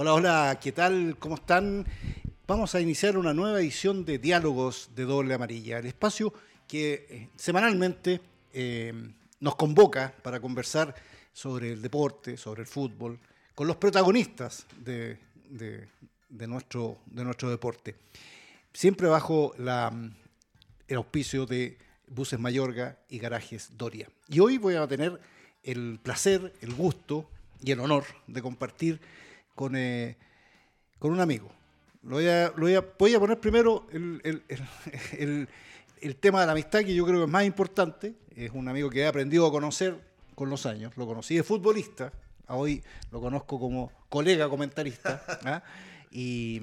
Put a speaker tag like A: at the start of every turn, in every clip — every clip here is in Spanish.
A: Hola, hola, ¿qué tal? ¿Cómo están? Vamos a iniciar una nueva edición de Diálogos de Doble Amarilla, el espacio que eh, semanalmente eh, nos convoca para conversar sobre el deporte, sobre el fútbol, con los protagonistas de, nuestro, de nuestro deporte. Siempre bajo la, el auspicio de Buses Mayorga y Garajes Doria. Y hoy voy a tener el placer, el gusto y el honor de compartir con, eh, con un amigo. Lo voy, a, lo voy, a, voy a poner primero el, el- el- el- tema de la amistad, que yo creo que es más importante. Es un amigo que he aprendido a conocer con los años. Lo conocí de futbolista, a hoy lo conozco como colega comentarista. ¿ah? Y,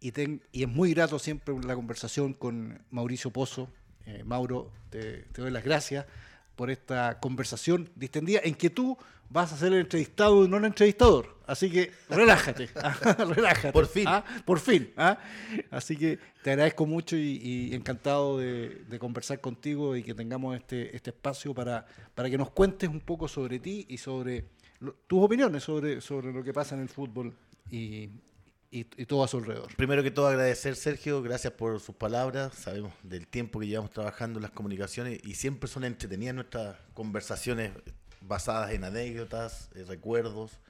A: y, ten- y es muy grato siempre la conversación con Mauricio Pozo. Eh, Mauro, te, te doy las gracias por esta conversación distendida en que tú vas a ser el entrevistado y no el entrevistador. Así que relájate, relájate.
B: Por fin.
A: ¿ah? Por fin. ¿ah? Así que te agradezco mucho y, y encantado de, de conversar contigo y que tengamos este, este espacio para, para que nos cuentes un poco sobre ti y sobre lo- tus opiniones sobre, sobre lo que pasa en el fútbol y, y- y todo a su alrededor.
B: Primero que todo agradecer Sergio, gracias por sus palabras, sabemos del tiempo que llevamos trabajando en las comunicaciones y siempre son entretenidas nuestras conversaciones basadas en anécdotas, eh, recuerdos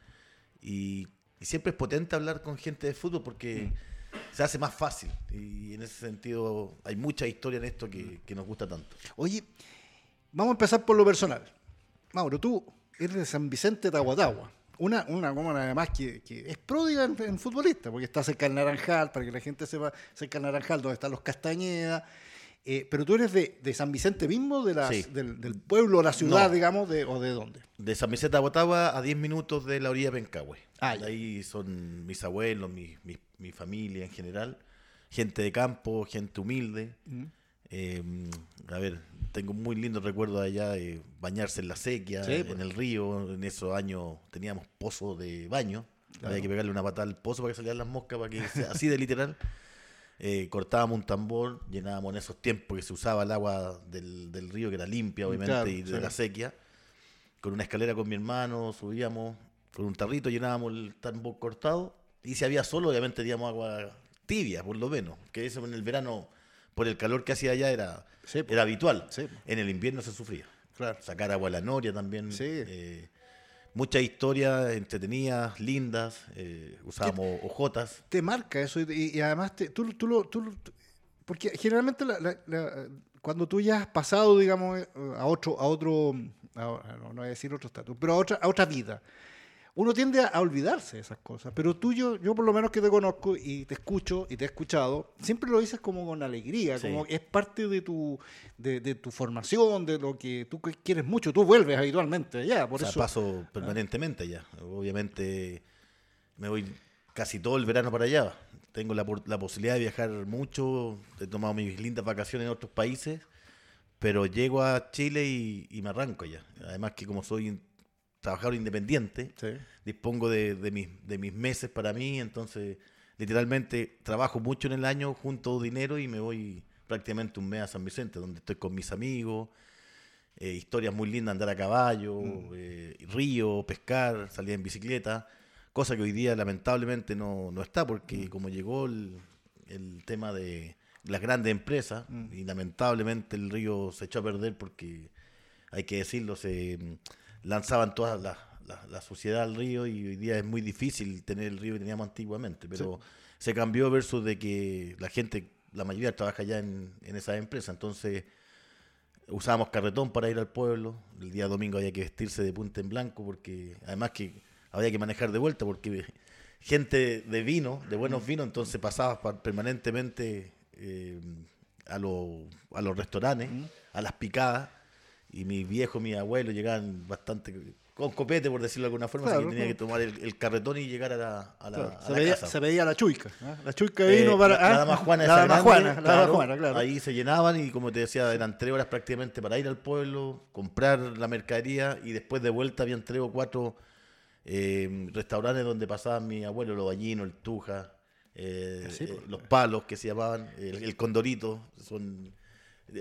B: y, y siempre es potente hablar con gente de fútbol porque se hace más fácil y en ese sentido hay mucha historia en esto que, que nos gusta tanto.
A: Oye, vamos a empezar por lo personal. Mauro, tú eres de San Vicente de Aguatagua. Una, una comuna además que, que es pródiga en, en futbolista, porque está cerca del Naranjal, para que la gente sepa, cerca del Naranjal, donde están los Castañeda. Eh, pero tú eres de, de San Vicente mismo, de la-
B: Sí.
A: del, del pueblo, la ciudad,
B: No.
A: digamos, de, o de dónde.
B: De San Vicente a Botagua a 10 minutos de la orilla de Pencahue.
A: Ah,
B: De ahí son mis abuelos, mi, mi- mi familia en general. Gente de campo, gente humilde. Eh, a ver, tengo muy lindos recuerdos de allá de bañarse en la sequía,
A: Sí,
B: en
A: pues.
B: el río. En esos años teníamos pozo de baño. Había que pegarle una patada al pozo para que salieran las moscas, para que sea así de literal. Eh, cortábamos un tambor, llenábamos en esos tiempos que se usaba el agua del, del río, que era limpia, obviamente,
A: Claro,
B: y de
A: sí.
B: la sequía. Con una escalera con mi hermano, subíamos con un tarrito, llenábamos el tambor cortado. Y si había solo, obviamente teníamos agua tibia, por lo menos. Que eso en el verano, por el calor que hacía allá, era,
A: Sí,
B: era habitual.
A: Sí.
B: En el invierno se sufría.
A: Claro.
B: Sacar agua a la noria también.
A: Sí.
B: eh, muchas historias entretenidas, lindas. eh, usábamos ojotas.
A: te marca eso y, y además te- tú, tú lo... tú lo- porque generalmente la- la- la- cuando tú ya has pasado, digamos, eh, a otro, a otro, a- no, no voy a decir otro estatus, pero a otra, a otra vida, uno tiende a, olvidarse de esas cosas. Pero tú, yo, yo por lo menos que te conozco y te escucho y te he escuchado, siempre lo dices como con alegría,
B: Sí.
A: como es parte de tu, de, de tu formación, de lo que tú quieres mucho. Tú vuelves habitualmente allá, por
B: o sea,
A: eso...
B: paso permanentemente allá. Obviamente me voy casi todo el verano para allá. Tengo la, la posibilidad de viajar mucho. He tomado mis lindas vacaciones en otros países. Pero llego a Chile y, y me arranco allá. Además que como soy trabajador independiente,
A: Sí.
B: dispongo de, de mis, de mis meses para mí. Entonces, literalmente trabajo mucho en el año, junto dinero y me voy prácticamente un mes a San Vicente, donde estoy con mis amigos. eh, historias muy lindas, andar a caballo, eh, río, pescar, salir en bicicleta, cosa que hoy día lamentablemente no, no está porque como llegó el, el tema de las grandes empresas y lamentablemente el río se echó a perder porque, hay que decirlo, se mm, lanzaban toda la, la- la suciedad al río y hoy día es muy difícil tener el río que teníamos antiguamente, pero se cambió versus de que la gente, la mayoría trabaja ya en, en esas empresas, entonces usábamos carretón para ir al pueblo. El día domingo había que vestirse de punta en blanco porque además que había que manejar de vuelta porque gente de vino, de buenos vinos, entonces pasabas pa- permanentemente eh, a, los- a los restaurantes, a las picadas. Y mis viejos, mis abuelos llegaban bastante con copete, por decirlo de alguna forma, así que tenía que tomar el, el carretón y llegar a la, a la,
A: Claro,
B: a
A: se,
B: la
A: veía,
B: casa.
A: se veía la chuica. ¿ah? La chuica
B: Eh,
A: vino para.
B: la, la
A: ah,
B: dama Juana,
A: la dama
B: grande,
A: Juana, dama
B: claro,
A: Juana, claro.
B: Ahí se llenaban y como te decía, eran tres horas prácticamente para ir al pueblo, comprar la mercadería y después de vuelta habían tres o cuatro eh, restaurantes donde pasaban mi abuelo, los ballinos, el tuja, eh,
A: Sí,
B: eh,
A: pues.
B: los palos que se llamaban, el, el condorito, son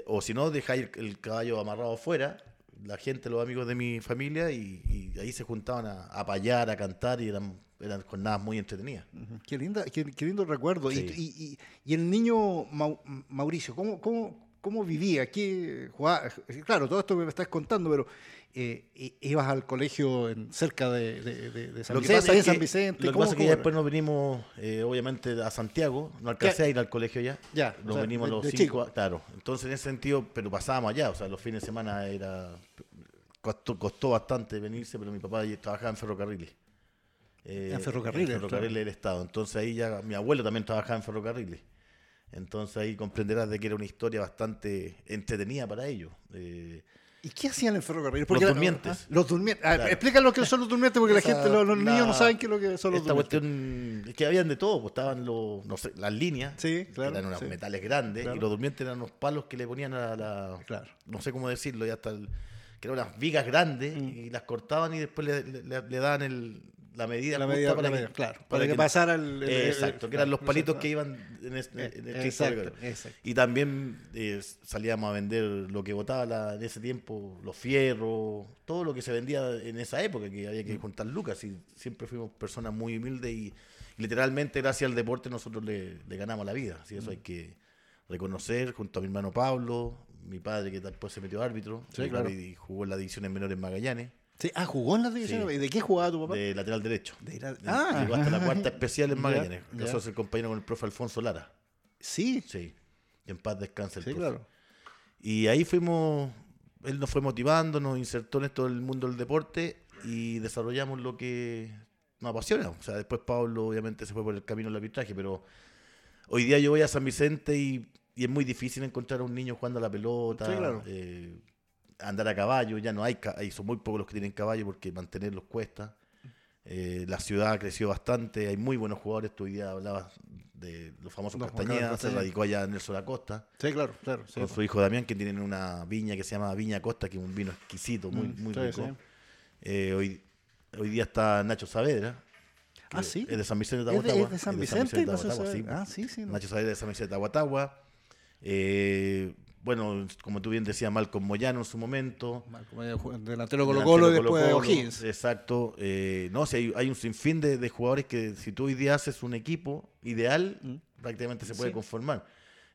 B: o si no dejáis el, el caballo amarrado afuera, la gente, los amigos de mi familia, y, y ahí se juntaban a, a payar, a cantar, y eran, eran jornadas muy entretenidas.
A: Qué, linda, qué, qué lindo recuerdo. Y-
B: Sí.
A: Y, y- y el niño Mau- Mauricio, ¿cómo, cómo, cómo vivía? ¿Qué jugaba? Claro, todo esto que me estás contando, pero eh, ibas al colegio en, cerca de, de, de- de San
B: Lo
A: Vicente.
B: es
A: San.
B: Lo que
A: ¿cómo-
B: pasa es que ya después nos venimos, eh, obviamente, a Santiago. No alcancé
A: ¿Qué?
B: a ir al colegio ya.
A: Ya, o
B: Nos
A: sea,
B: venimos
A: de-
B: los cinco. Claro. Entonces, en ese sentido, pero pasábamos allá. O sea, los fines de semana era. Costó, costó bastante venirse, pero mi papá trabajaba en ferrocarriles. Eh,
A: En ferrocarriles,
B: En ferrocarriles
A: claro.
B: del Estado. Entonces ahí ya. Mi abuelo también trabajaba en ferrocarriles. Entonces ahí comprenderás de que era una historia bastante entretenida para ellos. Eh,
A: ¿Y qué hacían en ferrocarril?
B: Los durmientes.
A: ah, Los durmientes. Ah,
B: Claro.
A: Explícanos lo que son los durmientes porque la gente, los, los niños no saben qué es lo que son los
B: Esta
A: durmientes.
B: cuestión es que habían de todo, pues estaban los, no sé, las líneas,
A: Sí,
B: que
A: claro,
B: eran unos
A: sí.
B: metales grandes,
A: Claro.
B: y los durmientes eran unos palos que le ponían a la,
A: Claro.
B: no sé cómo decirlo, ya hasta el- que eran unas vigas grandes
A: Mm.
B: y las cortaban y después le, le- le- le daban el, la medida
A: La
B: justa
A: medida-
B: para
A: la
B: que,
A: medida, claro, para que pasara el- el- el-
B: exacto, que eran los palitos que iban en, este- el
A: Eh,
B: Cristo
A: exacto.
B: Y también eh, salíamos a vender lo que botaba la- en ese tiempo, los fierros, todo lo que se vendía en esa época, que había
A: Mm.
B: que juntar lucas. Y siempre fuimos personas muy humildes y, y literalmente gracias al deporte nosotros le, le ganamos la vida. Así eso
A: Mm.
B: hay que reconocer junto a mi hermano Pablo, mi padre que después se metió árbitro
A: Sí, claro.
B: y jugó en las divisiones menores Magallanes,
A: Sí, Ah, jugó en las divisiones.
B: Sí.
A: ¿Y de qué jugaba tu papá?
B: de lateral derecho.
A: De la- Ah.
B: Llegó hasta la cuarta especial en Magallanes. Casó a ser compañero con el profe Alfonso Lara.
A: Sí,
B: Sí. En paz descanse el
A: sí,
B: profe.
A: claro.
B: Y ahí fuimos, él nos fue motivando, nos insertó en esto del mundo del deporte y desarrollamos lo que nos apasiona. O sea, después Pablo obviamente se fue por el camino del arbitraje, pero hoy día yo voy a San Vicente y, y es muy difícil encontrar a un niño jugando a la pelota,
A: Sí, claro.
B: eh, andar a caballo, ya no hay, hay son muy pocos los que tienen caballo porque mantenerlos cuesta. Eh, la ciudad creció bastante, hay muy buenos jugadores, tú hoy día hablabas de los famosos
A: Carlos
B: Castañeda, se radicó allá Nelson Acosta
A: Sí, claro, claro. sí.
B: con su hijo Damián, que tienen una viña que se llama Viña Costa, que es un vino exquisito, muy,
A: Mm,
B: muy
A: sí,
B: rico. Eh, hoy, hoy día está Nacho Saavedra.
A: Ah, sí.
B: Es de San Vicente de
A: ¿Es de,
B: Tahuatahua.
A: es de San
B: es
A: Vicente?
B: de
A: No se
B: Tahuatahua,
A: sabe.
B: sí.
A: Ah, sí, sí. no.
B: Nacho Saavedra de San Vicente de Tahuatahua. Eh, bueno, como tú bien decías, Malcolm Moyano en su momento.
A: Medio, ju- delantero Colo
B: delantero
A: Colo y después
B: Colo-Colo,
A: O'Higgins.
B: Exacto. Eh, no, si hay, hay un sinfín de, de jugadores que si tú hoy día haces un equipo ideal,
A: Mm.
B: prácticamente se puede
A: Sí.
B: conformar.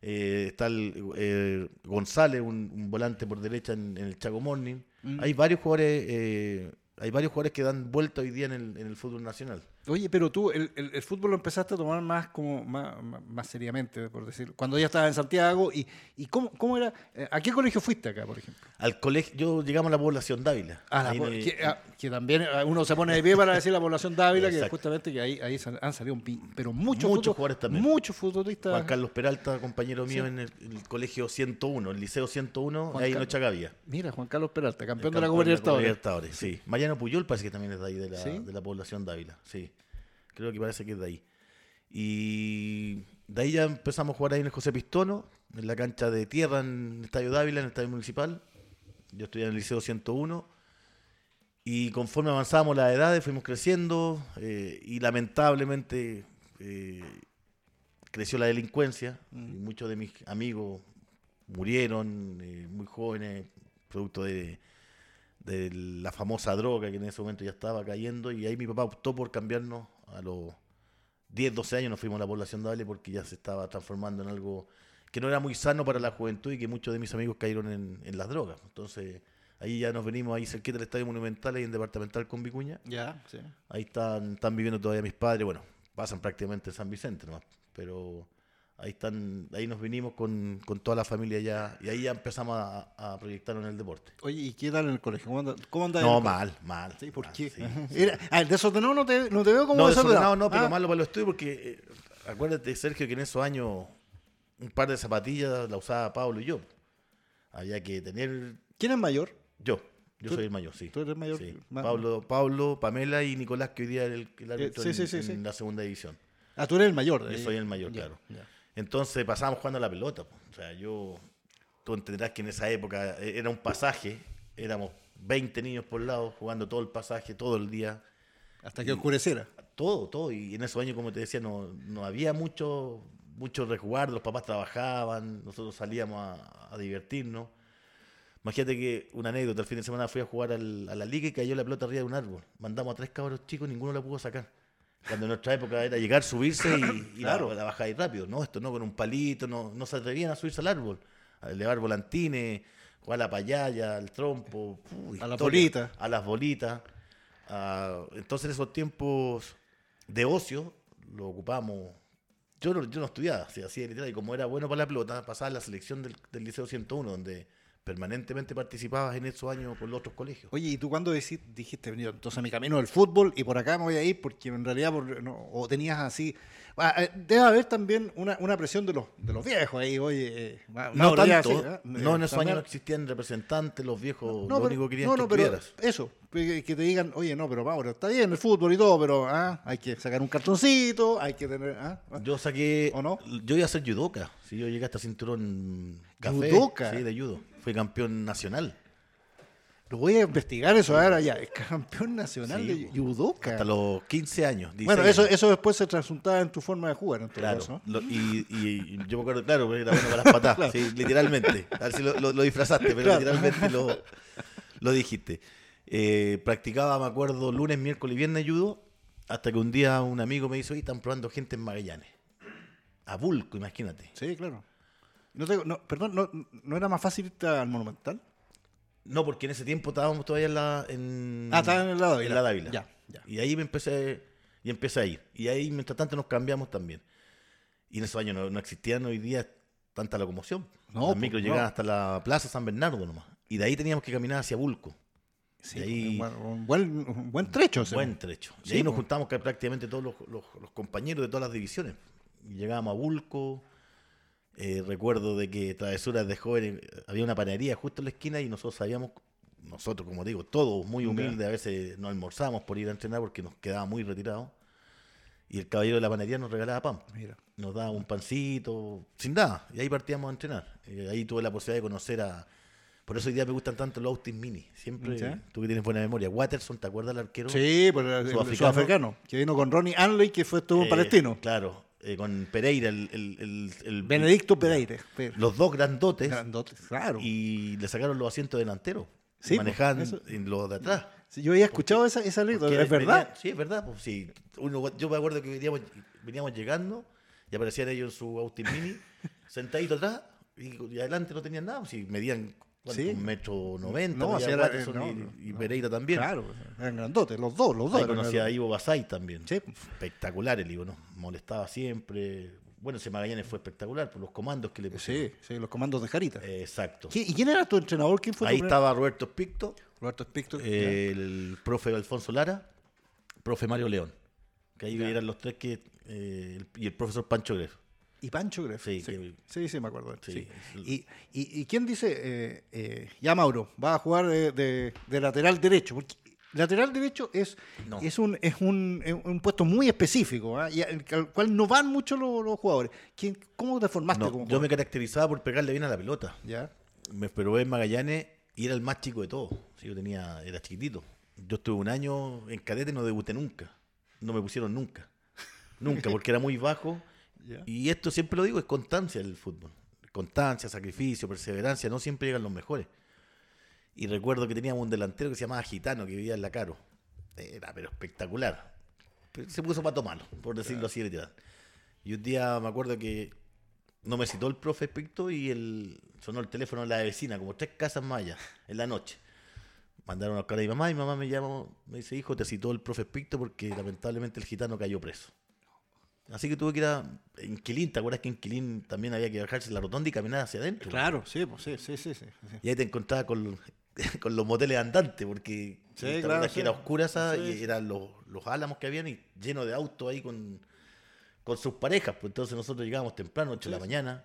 B: Eh, está el, eh, González, un, un volante por derecha en, en el Chaco Morning.
A: Mm.
B: Hay varios jugadores, eh, hay varios jugadores que dan vuelta hoy día en el, en el fútbol nacional.
A: Oye, pero tú el, el- el fútbol lo empezaste a tomar más como más, más- más seriamente, por decirlo. Cuando ya estabas en Santiago y, y cómo, cómo era, eh, ¿a qué colegio fuiste acá, por ejemplo?
B: Al colegio, yo llegamos a la población Dávila.
A: Ah, la po-
B: en
A: que, ah, que también eh, uno se pone de pie para decir la población de Ávila, que justamente que ahí, ahí han salido un pi- pero muchos
B: Muchos jugadores también.
A: Muchos futbolistas.
B: Juan Carlos Peralta, compañero mío
A: Sí.
B: en el, en el colegio 101, el liceo 101,
A: Juan
B: ahí en
A: Carlos.
B: Ochagavía.
A: Mira, Juan Carlos Peralta, campeón de la Copa Libertadores.
B: Libertadores, sí. Mariano Puyol parece que también es de ahí, de la,
A: ¿Sí?
B: de la población Dávila, sí. Creo que parece que es de ahí. Y de ahí ya empezamos a jugar ahí en el José Pistono, en la cancha de tierra en el Estadio Dávila, en el Estadio Municipal. Yo estudié en el Liceo 101. Y conforme avanzábamos las edades, fuimos creciendo eh, y lamentablemente eh, creció la delincuencia. Y muchos de mis amigos murieron eh, muy jóvenes, producto de, de la famosa droga que en ese momento ya estaba cayendo. Y ahí mi papá optó por cambiarnos a los 10, 12 años, nos fuimos a la población de Dale porque ya se estaba transformando en algo que no era muy sano para la juventud y que muchos de mis amigos cayeron en, en las drogas. Entonces ahí ya nos venimos ahí cerquita del Estadio Monumental, ahí en Departamental con Vicuña.
A: Ya, sí.
B: Ahí están, están viviendo todavía mis padres, bueno, pasan prácticamente en San Vicente nomás, pero ahí están, ahí nos vinimos con, con toda la familia ya, y ahí ya empezamos a, a proyectarnos en el deporte.
A: Oye, ¿y qué tal en el colegio? ¿Cómo anda, cómo anda
B: No,
A: el
B: mal, mal.
A: Sí, ¿por
B: mal,
A: qué?
B: sí, sí.
A: Era- ah, el desordenado no te, no te veo como
B: No,
A: desordenado.
B: no, pero
A: Ah,
B: malo para los estudios porque eh, acuérdate, Sergio, que en esos años un par de zapatillas la usaba Pablo y yo. Había que tener
A: ¿Quién es mayor?
B: yo. Yo
A: ¿Tú-
B: soy el mayor, sí.
A: tú eres mayor
B: Sí.
A: que- ma-
B: Pablo, Pablo, Pamela y Nicolás, que hoy día es el, el árbitro
A: sí,
B: en, en la segunda división.
A: Ah, tú eres el mayor.
B: Yo
A: ahí.
B: soy el mayor, claro. Entonces pasábamos jugando a la pelota. po. O sea, yo, tú entenderás que en esa época eh, era un pasaje, éramos 20 niños por lado jugando todo el pasaje, todo el día,
A: Hasta que oscureciera.
B: todo, todo. Y en esos años, como te decía, no, no había mucho, mucho resguardo, los papás trabajaban, nosotros salíamos a, a divertirnos. Imagínate que una anécdota, el fin de semana fui a jugar al- a la liga y cayó la pelota arriba de un árbol. Mandamos a tres cabros chicos y ninguno la pudo sacar. Cuando en nuestra época era llegar, subirse y, y
A: Claro.
B: la, la bajar rápido. No, esto no, con un palito, no, no se atrevían a subirse al árbol. A elevar volantines, jugar a la payaya, al trompo.
A: A las bolitas.
B: A las bolitas. Ah, entonces esos tiempos de ocio lo ocupamos. Yo no, yo no estudiaba, así, así de literal, y como era bueno para la pelota, pasaba a la selección del, del Liceo 101, donde permanentemente participabas en esos años con los otros colegios.
A: Oye, ¿y tú cuándo dijiste, "Mira, entonces mi camino del fútbol y por acá me voy a ir? Porque en realidad, por- no, o tenías así... Ah, eh, debe haber también una, una presión de los, de los viejos ahí, oye... eh,
B: No tanto,
A: ¿eh?
B: no en esos años no existían representantes, los viejos
A: No,
B: lo
A: pero-
B: único que querían
A: no,
B: que
A: no, pero eso, que, te digan, oye, no, pero Mauro, está bien el fútbol y todo, pero ah, hay que sacar un cartoncito, hay que tener... ah, ah.
B: Yo saqué.
A: ¿O no?
B: Yo iba a ser judoka. Si yo llegué hasta cinturón café. Sí, de judo. Campeón nacional.
A: Lo voy a investigar eso ahora ya. Es campeón nacional
B: Sí,
A: de judoka.
B: Hasta los 15 años.
A: Bueno,
B: 16
A: eso,
B: años.
A: eso después se transjuntaba en tu forma de jugar, en todo
B: Claro.
A: caso, ¿no?
B: Lo- y, y yo me acuerdo, claro, era bueno para las patadas. sí, literalmente. A ver si lo, lo- lo disfrazaste, pero
A: Claro.
B: literalmente lo, lo dijiste. Eh, practicaba, me acuerdo, lunes, miércoles y viernes judo. Hasta que un día un amigo me dijo, oye, están probando gente en Magallanes. A Bulco, imagínate.
A: Sí, claro. No te- no, perdón, no, ¿no era más fácil irte al Monumental?
B: No, porque en ese tiempo estábamos todavía en la. En,
A: Ah, estaba en el lado
B: en la Dávila.
A: Ya, ya.
B: Y ahí me empecé, y empecé a ir. Y ahí, mientras tanto, nos cambiamos también. Y en esos años no, no existían hoy día tanta locomoción.
A: No,
B: Las
A: pues,
B: micros llegaban hasta la Plaza San Bernardo nomás. Y de ahí teníamos que caminar hacia Bulco.
A: Sí,
B: ahí-
A: un, buen, un buen, trecho.
B: Buen trecho. Y
A: Sí,
B: ahí nos
A: pues.
B: juntamos que prácticamente todos los, los- los compañeros de todas las divisiones. Llegábamos a Bulco. Eh, recuerdo de que Travesuras de Jóvenes eh, había una panadería justo en la esquina y nosotros sabíamos, nosotros como digo, todos muy humildes, a veces no almorzábamos por ir a entrenar porque nos quedaba muy retirados. Y el caballero de la panadería nos regalaba pan.
A: Mira.
B: Nos daba un pancito, sin nada. Y ahí partíamos a entrenar. Y ahí tuve la posibilidad de conocer a... Por eso hoy día me gustan tanto los Austin Mini. Siempre,
A: Ya.
B: tú que tienes buena memoria. Watterson, ¿te acuerdas del arquero?
A: Sí, por el, el
B: Sudafricano.
A: sudafricano, que vino con Ronnie Anley, que fue estuvo en
B: Eh,
A: Palestino.
B: Claro, eh, con Pereira, el, el- el- el-
A: Benedicto Pereira. Pe-
B: Los dos grandotes.
A: Claro.
B: Y le sacaron los asientos delanteros.
A: Sí,
B: manejaban
A: pues, eso-
B: en los de atrás.
A: Sí, yo había escuchado esa, esa anécdota, ¿es verdad?
B: venía- sí, es verdad. Pues, sí. Uno- yo me acuerdo que veníamos, veníamos llegando y aparecían ellos en su Austin Mini, sentaditos atrás, y, y adelante no tenían nada. Si medían ¿cuánto?
A: Sí.
B: un metro noventa,
A: No, era, no,
B: y,
A: no,
B: y
A: no.
B: Pereira también.
A: Claro, eran grandotes, los dos, los dos.
B: Ahí
A: eran
B: conocí a. Ivo Basay también.
A: Sí.
B: Espectacular el Ivo, ¿no? Molestaba siempre. Bueno, ese Magallanes fue espectacular por los comandos que le pusieron.
A: Sí, sí, los comandos de Jarita.
B: Eh, Exacto.
A: ¿Qui- ¿Y quién era tu entrenador? ¿Quién fue
B: Ahí
A: tu
B: estaba Roberto Picto,
A: Roberto Spicto.
B: eh, el profe Alfonso Lara, profe Mario León. Que ahí
A: Ya.
B: eran los tres que. eh, y el profesor Pancho Greff.
A: Y Pancho Greff.
B: Sí,
A: Sí,
B: que-
A: sí, sí, me acuerdo.
B: Sí,
A: Y, y, y quién dice, eh, eh, ya Mauro, va a jugar de, de- de lateral derecho? Porque lateral derecho es,
B: No.
A: es, un, es, un, es un puesto muy específico, ¿ah? y al, al cual no van mucho los, los jugadores. ¿Quién, ¿Cómo te formaste
B: No,
A: como
B: yo me caracterizaba por pegarle bien a la pelota.
A: ¿Ya?
B: Me probé en Magallanes y era el más chico de todos. Sí, yo tenía, era chiquitito. Yo estuve un año en cadete y no debuté nunca. No me pusieron nunca. Nunca, porque era muy bajo. Y esto siempre lo digo, es constancia el fútbol. Constancia, sacrificio, perseverancia, no siempre llegan los mejores. Y recuerdo que teníamos un delantero que se llamaba Gitano, que vivía en la Caro. Era pero espectacular. Pero se puso pato malo, por decirlo así literal. Y un día me acuerdo que no me citó el profe Picto y el, sonó el teléfono de la vecina, como tres casas más allá, en la noche. Mandaron a buscar a mi mamá y mi mamá me llamó, me dice, hijo, te citó el profe Picto porque lamentablemente el gitano cayó preso. Así que tuve que ir a en Quilín, ¿te acuerdas que en Quilín también había que bajarse la rotonda y caminar hacia adentro?
A: Claro, sí, pues, sí, sí, sí, sí.
B: Y ahí te encontrabas con, con los moteles andantes, porque
A: Sí,
B: ¿te
A: claro, sí.
B: que era oscura esa
A: Sí,
B: y eran los, los álamos que habían y lleno de autos ahí con, con sus parejas. Pues entonces nosotros llegábamos temprano, 8 de la mañana.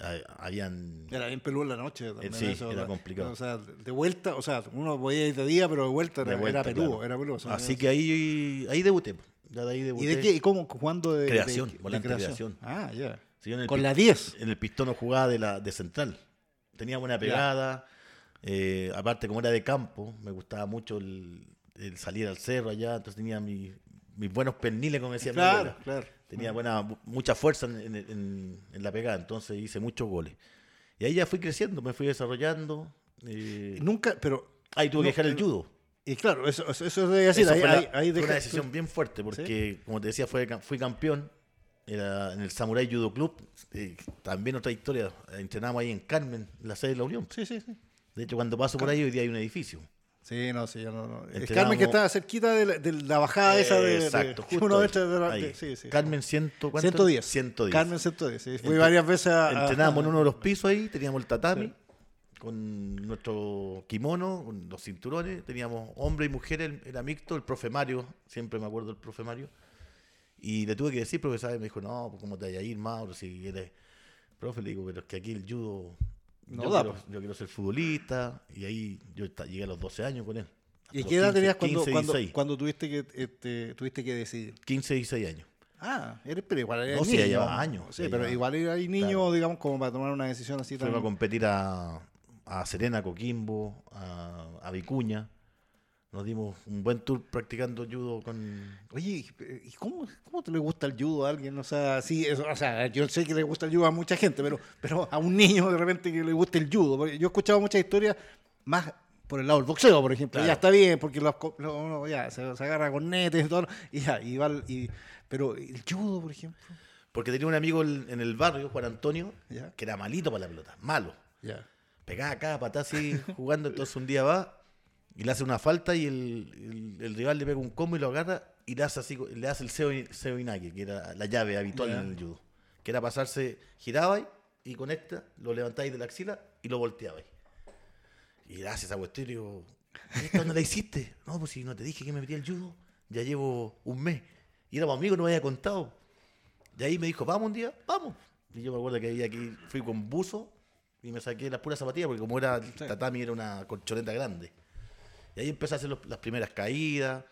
B: Ah, Habían
A: Era bien peludo en la noche. También,
B: sí,
A: eso,
B: era complicado.
A: O sea, de vuelta, o sea, uno podía ir de día, pero de vuelta
B: de
A: era,
B: vuelta,
A: era peludo,
B: claro.
A: era peludo.
B: Así que ahí, ahí debuté. Ya de ahí
A: ¿Y de qué? ¿Y cómo? ¿Jugando de
B: Creación,
A: de-
B: volante de creación.
A: Ah, ya.
B: Sí,
A: Con la 10.
B: En el pistón no jugaba de, la, de central. Tenía buena pegada. eh, aparte, como era de campo, me gustaba mucho el, el salir al cerro allá. Entonces tenía mi- mis buenos perniles, como decía mi
A: Claro,
B: abuela.
A: claro.
B: Tenía buena, mucha fuerza en, en- en- en la pegada, entonces hice muchos goles. Y ahí ya fui creciendo, me fui desarrollando. Eh,
A: Nunca, pero.
B: ahí tuve que dejar el
A: eh,
B: judo.
A: Y claro, eso, eso, eso debe decir.
B: Esa
A: ahí,
B: fue, la-
A: ahí- ahí
B: fue
A: deja-
B: una decisión bien fuerte porque, como te decía, fue, fui campeón era en el Samurai Judo Club. eh, también otra historia. Entrenamos ahí en Carmen, la sede de la Unión.
A: Sí, sí, sí.
B: De hecho, cuando paso por ahí, hoy día hay un edificio.
A: Sí, no, sí, yo no. no. El
B: Entrenamos-
A: Carmen que está cerquita de la, de la bajada esa de. de-
B: Exacto,
A: que
B: justo
A: uno
B: ahí,
A: de la- de- sí, sí.
B: Carmen 100, ¿cuánto?
A: 110.
B: 110.
A: Carmen 110. Sí. Fui varias veces a. a-
B: Entrenábamos en uno de los pisos ahí, teníamos el tatami con nuestro kimono, con los cinturones, teníamos hombre y mujer, el- era mixto, el profe Mario, siempre me acuerdo del profe Mario. Y le tuve que decir, ¿sabes? me dijo, no, pues ¿cómo te vayas a ir, Mauro? Si eres profe, le digo, pero es que aquí el judo,
A: No
B: yo,
A: da,
B: quiero,
A: pues.
B: yo quiero ser futbolista, y ahí yo llegué a los 12 años con él.
A: ¿Y qué edad
B: 15,
A: tenías cuando,
B: 15,
A: cuando,
B: 16.
A: cuando tuviste, que, este, tuviste que decidir?
B: 15, 16 años.
A: Ah, eres, pero igual eres
B: No, sí,
A: niño.
B: ya lleva años,
A: Sí, pero igual niños,
B: claro.
A: digamos, como para tomar una decisión así.
B: Fuimos a competir a, a Serena, Coquimbo, a, a Vicuña. Nos dimos un buen tour practicando judo con...
A: Oye, ¿y cómo, cómo te le gusta el judo a alguien? O sea, sí, eso- o sea, yo sé que le gusta el judo a mucha gente, pero, pero a un niño de repente que le guste el judo. Porque yo he escuchado muchas historias más por el lado del boxeo, por ejemplo.
B: Claro.
A: Ya está bien, porque los, co- lo- uno ya se, se agarra con netes y todo, y ya, y va, y- pero el judo, por ejemplo.
B: Porque tenía un amigo en en el barrio, Juan Antonio,
A: Ya.
B: que era malito para la pelota, malo.
A: Ya.
B: Pegaba acá, patá así, jugando. Entonces un día va y le hace una falta y el, el- el rival le pega un combo y lo agarra y le hace así, le hace el seo, seo inaki, que era la llave habitual en el judo. Que era pasarse, giraba y con esta lo levantáis de la axila y lo volteabais. Y le hace esa cuestión y digo, ¿esta no la hiciste? No, pues si no te dije que me metí al judo, ya llevo un mes. Y éramos amigos, no me había contado. Y ahí me dijo, vamos un día, vamos. Y yo me acuerdo que ahí aquí fui con buzo y me saqué las puras zapatillas porque como era tatami era una colchoneta grande. Y ahí empecé a hacer los- las primeras caídas,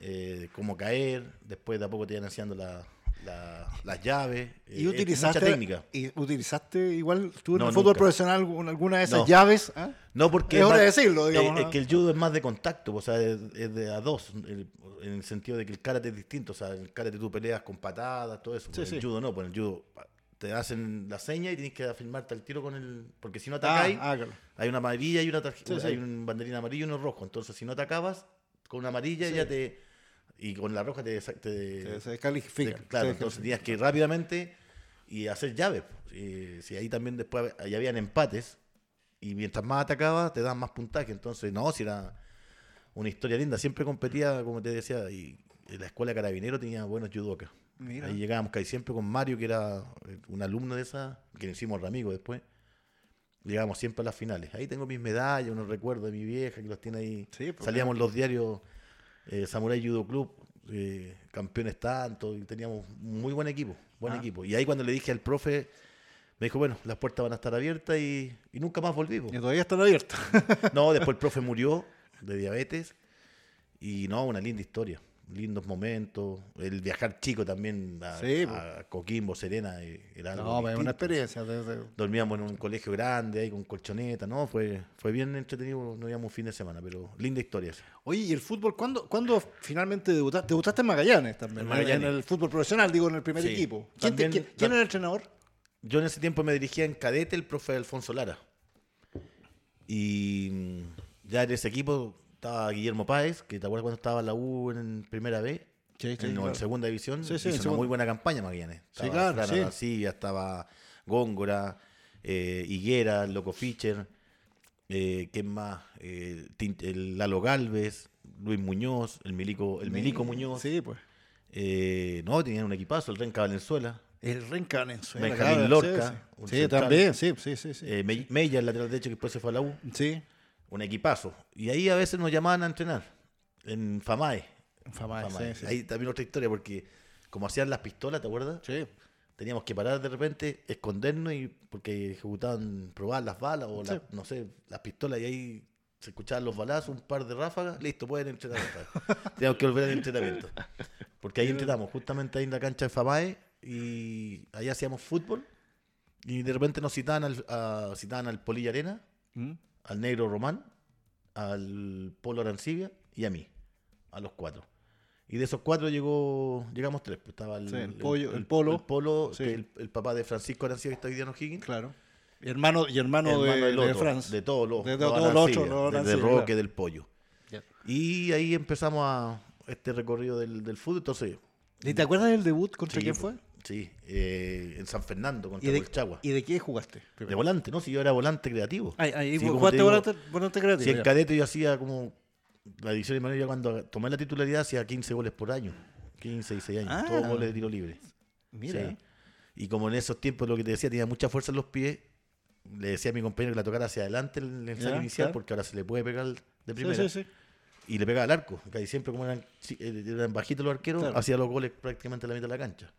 B: eh, cómo caer, después de a poco te iban enseñando la- la- las llaves. eh,
A: ¿Y utilizaste,
B: mucha técnica.
A: ¿Y utilizaste igual tú en
B: No,
A: el fútbol
B: nunca.
A: profesional con alguna de esas
B: No.
A: llaves? ¿Ah?
B: No, porque
A: Es hora
B: más-
A: de decirlo, digamos,
B: eh,
A: ¿no?
B: Es que el judo es más de contacto, o sea, es, es de a dos, el- en el sentido de que el karate es distinto, o sea, el karate tú peleas con patadas, todo eso,
A: Sí,
B: pues el
A: sí.
B: judo no, pues el judo te hacen la seña y tienes que afirmarte al tiro con el, porque si no te
A: Ah,
B: caes,
A: ah, claro.
B: hay una amarilla y una tarjeta,
A: Sí, sí.
B: hay un banderín amarillo y uno rojo, entonces si no te acabas con una amarilla
A: Sí.
B: ya te y con la roja te, te-
A: se descalifica.
B: te- claro,
A: Se
B: entonces tenías que ir rápidamente y hacer llaves. Si ahí también después ahí habían empates y mientras más atacaba te daban más puntaje. Entonces, no, si era una historia linda. Siempre competía, como te decía, y en la escuela de carabinero tenía buenos judokas.
A: Mira.
B: Ahí llegábamos casi siempre con Mario, que era eh, un alumno de esa, que nos hicimos amigos después. Llegábamos siempre a las finales. Ahí tengo mis medallas, unos recuerdos de mi vieja que los tiene ahí.
A: Sí, pues,
B: Salíamos en los diarios eh, Samurai Judo Club, eh, campeones tanto, y teníamos un muy buen equipo, buen
A: Ah.
B: equipo. Y ahí cuando le dije al profe, me dijo, bueno, las puertas van a estar abiertas y, y nunca más volví.
A: Y todavía están abiertos.
B: No, después el profe murió de diabetes y no, una linda historia, lindos momentos, el viajar chico también a,
A: Sí, po.
B: a Coquimbo, Serena, eh, era algo
A: No, pero es una
B: distinto.
A: experiencia.
B: Dormíamos en un colegio grande, ahí con colchoneta, ¿no? Fue, fue bien entretenido, no íbamos fin de semana, pero linda historia. esa.
A: Oye, ¿y el fútbol cuándo, cuándo finalmente debutaste? Debutaste en Magallanes también,
B: En Magallanes.
A: en el fútbol profesional, digo, en el primer
B: Sí.
A: equipo. ¿Quién, te- quién- era el entrenador?
B: Yo en ese tiempo me dirigía en cadete el profe Alfonso Lara. Y mm, ya en ese equipo estaba Guillermo Páez, que te acuerdas cuando estaba en la U en primera B,
A: Sí, sí,
B: en, segunda división,
A: Sí, sí,
B: hizo una
A: segunda.
B: muy buena campaña Magallanes.
A: Sí,
B: Estaba
A: claro, sí.
B: Arancibia, estaba Góngora, eh, Higuera, Loco Fischer, eh, ¿quién más? Eh, el Lalo Galvez, Luis Muñoz, el Milico, el Milico Muñoz.
A: Sí, pues.
B: Eh, no, tenían un equipazo, el Renca Valenzuela.
A: El Renca Valenzuela.
B: Benjamín Lorca,
A: sí, también, sí, sí, sí. sí.
B: Eh, Me- Mella, el lateral derecho que después se fue a la U.
A: sí.
B: Un equipazo. Y ahí a veces nos llamaban a entrenar. En Famae.
A: Famay,
B: Famae.
A: sí, sí.
B: Ahí también otra historia, porque como hacían las pistolas, ¿te acuerdas?
A: Sí.
B: Teníamos que parar de repente, escondernos y porque ejecutaban, probar las balas o las, no sé, las pistolas y ahí se escuchaban los balazos, un par de ráfagas, listo, pueden entrenar. Teníamos que volver al entrenamiento. Porque ahí entrenamos, justamente ahí en la cancha de Famae y ahí hacíamos fútbol y de repente nos citaban al, a- citaban al Polilla Arena
A: ¿Mm?
B: Al negro Román, al Polo Arancibia y a mí, a los cuatro. Y de esos cuatro llegó, llegamos tres. pues, estaba el,
A: Sí, el pollo- el Polo.
B: el Polo,
A: Sí.
B: que el, el papá de Francisco Arancibia que está hoy día en O'Higgins,
A: Claro. Y hermano, y hermano,
B: hermano
A: de, de
B: otro,
A: Franz.
B: de todos los,
A: De- de todos los los
B: de- de Roque,
A: claro.
B: del Pollo. Y ahí empezamos a este recorrido del, del fútbol. Entonces,
A: ¿Y te acuerdas del debut contra
B: sí,
A: quién
B: pues,
A: fue?
B: Sí, eh, en San Fernando
A: ¿Y
B: contra
A: de,
B: Colchagua.
A: ¿Y de qué jugaste?
B: De volante, ¿no? Si yo era volante creativo. Sí, como
A: jugaste
B: digo,
A: volante, volante creativo.
B: Si en cadete yo hacía como. La edición de Manuel, ya cuando tomé la titularidad hacía 15 goles por año. 15, 16 años.
A: Ah.
B: Todos goles de tiro libre.
A: Mira.
B: Sí. Y como en esos tiempos lo que te decía, tenía mucha fuerza en los pies, le decía a mi compañero que la tocara hacia adelante el el
A: Ya,
B: inicial,
A: claro.
B: porque ahora se le puede pegar de primera.
A: sí, sí.
B: Y le pegaba al arco. Casi siempre, como eran, eran bajitos los arqueros,
A: Claro.
B: hacía los goles prácticamente a la mitad de la cancha.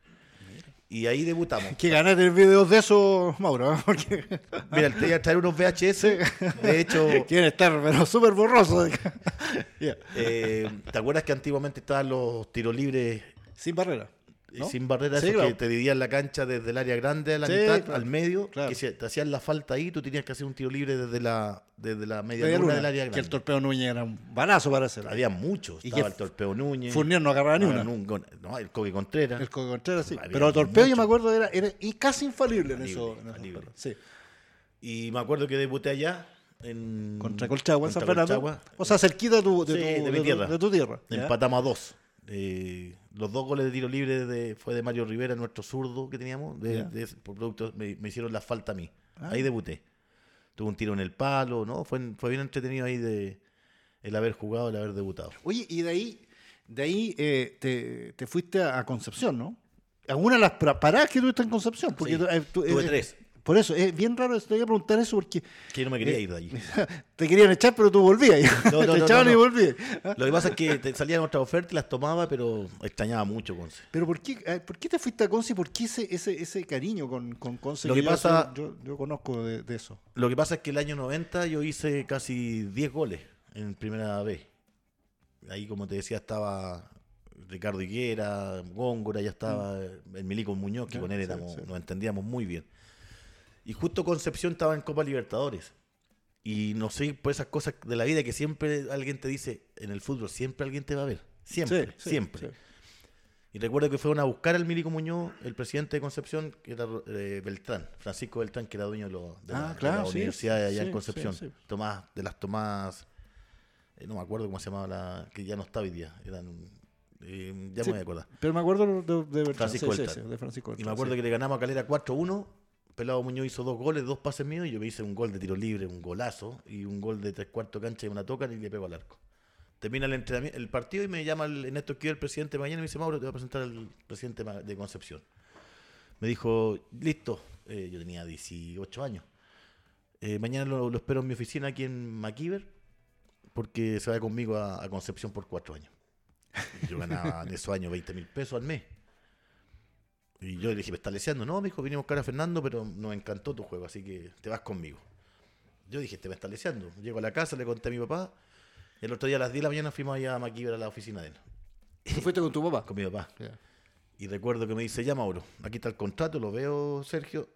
B: Y ahí debutamos.
A: Que ganar el videos de eso, Mauro, ¿eh? porque
B: Mira, te voy a traer unos VHS. De hecho,
A: quieren estar pero súper borrosos. Ya.
B: eh, ¿te acuerdas que antiguamente estaban los tiros libres
A: Sin barrera. ¿No?
B: sin barreras,
A: Sí, claro.
B: que te dividían la cancha desde el área grande a la
A: Sí,
B: mitad,
A: claro.
B: al medio,
A: Claro.
B: que si te hacían la falta ahí, tú tenías que hacer un tiro libre desde la, desde la media,
A: Media
B: luna
A: luna,
B: del área
A: que
B: grande.
A: el torpeo Núñez era un balazo para hacer.
B: Había muchos.
A: ¿Y
B: Estaba el Torpeo Núñez.
A: Fournier no agarraba ni una.
B: no, el Coque Contreras.
A: El Coque Contreras sí.
B: Había
A: Pero el torpeo yo me acuerdo era, era y casi infalible en
B: Infalible,
A: eso. en
B: infalible.
A: Sí.
B: Y me acuerdo que debuté allá en...
A: Contra Colchagua en San Fernando. O sea, cerquita de tu, de
B: Sí,
A: tu,
B: de mi
A: tu-
B: tierra.
A: de tu tierra.
B: Empatamos a dos. Eh, los dos goles de tiro libre de, fue de Mario Rivera, nuestro zurdo que teníamos. De, de- por producto, me, me hicieron la falta a mí.
A: Ah.
B: Ahí debuté. Tuve un tiro en el palo, ¿no? Fue, fue bien entretenido ahí de el haber jugado, el haber debutado.
A: Oye, y de ahí, de ahí eh, te, te fuiste a Concepción, ¿no? ¿Alguna de las paradas que tuviste en Concepción? Porque
B: Sí,
A: tú- eh, tú-
B: tuve
A: eh,
B: tres.
A: Por eso, es bien raro, te voy a preguntar eso porque
B: Que yo no me quería
A: Eh,
B: ir de allí.
A: te querían echar, pero tú volvías.
B: No, no,
A: te
B: no,
A: echaban y volvías.
B: Lo que pasa es que te salían otras ofertas y las tomaba, pero extrañaba mucho Conce.
A: Pero ¿por qué, eh, ¿por qué te fuiste a Conce y por qué ese, ese, ese cariño con, con Conce?
B: Lo que
A: yo-
B: pasa-
A: Yo, yo conozco de, de eso.
B: Lo que pasa es que el año 90 yo hice casi 10 goles en primera vez. Ahí, como te decía, estaba Ricardo Higuera, Góngora, ya estaba el Milico Muñoz, que con él
A: Mm. sí,
B: éramos,
A: sí.
B: nos entendíamos muy bien. Y justo Concepción estaba en Copa Libertadores. Y no sé, por esas cosas de la vida que siempre alguien te dice, en el fútbol siempre alguien te va a ver. Siempre,
A: Sí,
B: siempre.
A: sí.
B: Y recuerdo que fueron a buscar al Milico Muñoz, el presidente de Concepción, que era eh, Beltrán, Francisco Beltrán, que era dueño de, lo- de
A: Ah,
B: la, de
A: claro,
B: la
A: sí,
B: universidad de allá en Concepción. Tomás, de las Tomás, eh, no me acuerdo cómo se llamaba la, que ya no está hoy día, eran, eh, ya
A: Sí,
B: me voy a acordar.
A: Pero me acuerdo de, de
B: Francisco
A: sí, sí,
B: Beltrán.
A: de Francisco
B: Y me acuerdo que le ganamos a Calera 4-1, Pelado Muñoz hizo dos goles, dos pases míos, y yo me hice un gol de tiro libre, un golazo, y un gol de tres cuartos cancha y una toca y le pego al arco. Termina el entrenamiento, el partido y me llama el Ernesto Esquivel, el presidente mañana, me dice, Mauro, te voy a presentar al presidente de Concepción. Me dijo, listo, eh, yo tenía 18 años. Eh, mañana lo, espero en mi oficina aquí en McKeever, porque se va conmigo a, Concepción por cuatro años. Yo ganaba en esos años 20 mil pesos al mes. Y yo le dije, ¿me estás leseando? No, me dijo, vinimos a buscar a Fernando, pero nos encantó tu juego, así que te vas conmigo. Yo dije, te me estás leseando. Llego a la casa, le conté a mi papá. Y el otro día a las 10 de la mañana fuimos allá a McKeever a la oficina de él,
A: ¿Tú fuiste con tu papá?
B: con mi papá. Y recuerdo que me dice, ya Mauro, aquí está el contrato, lo veo, Sergio,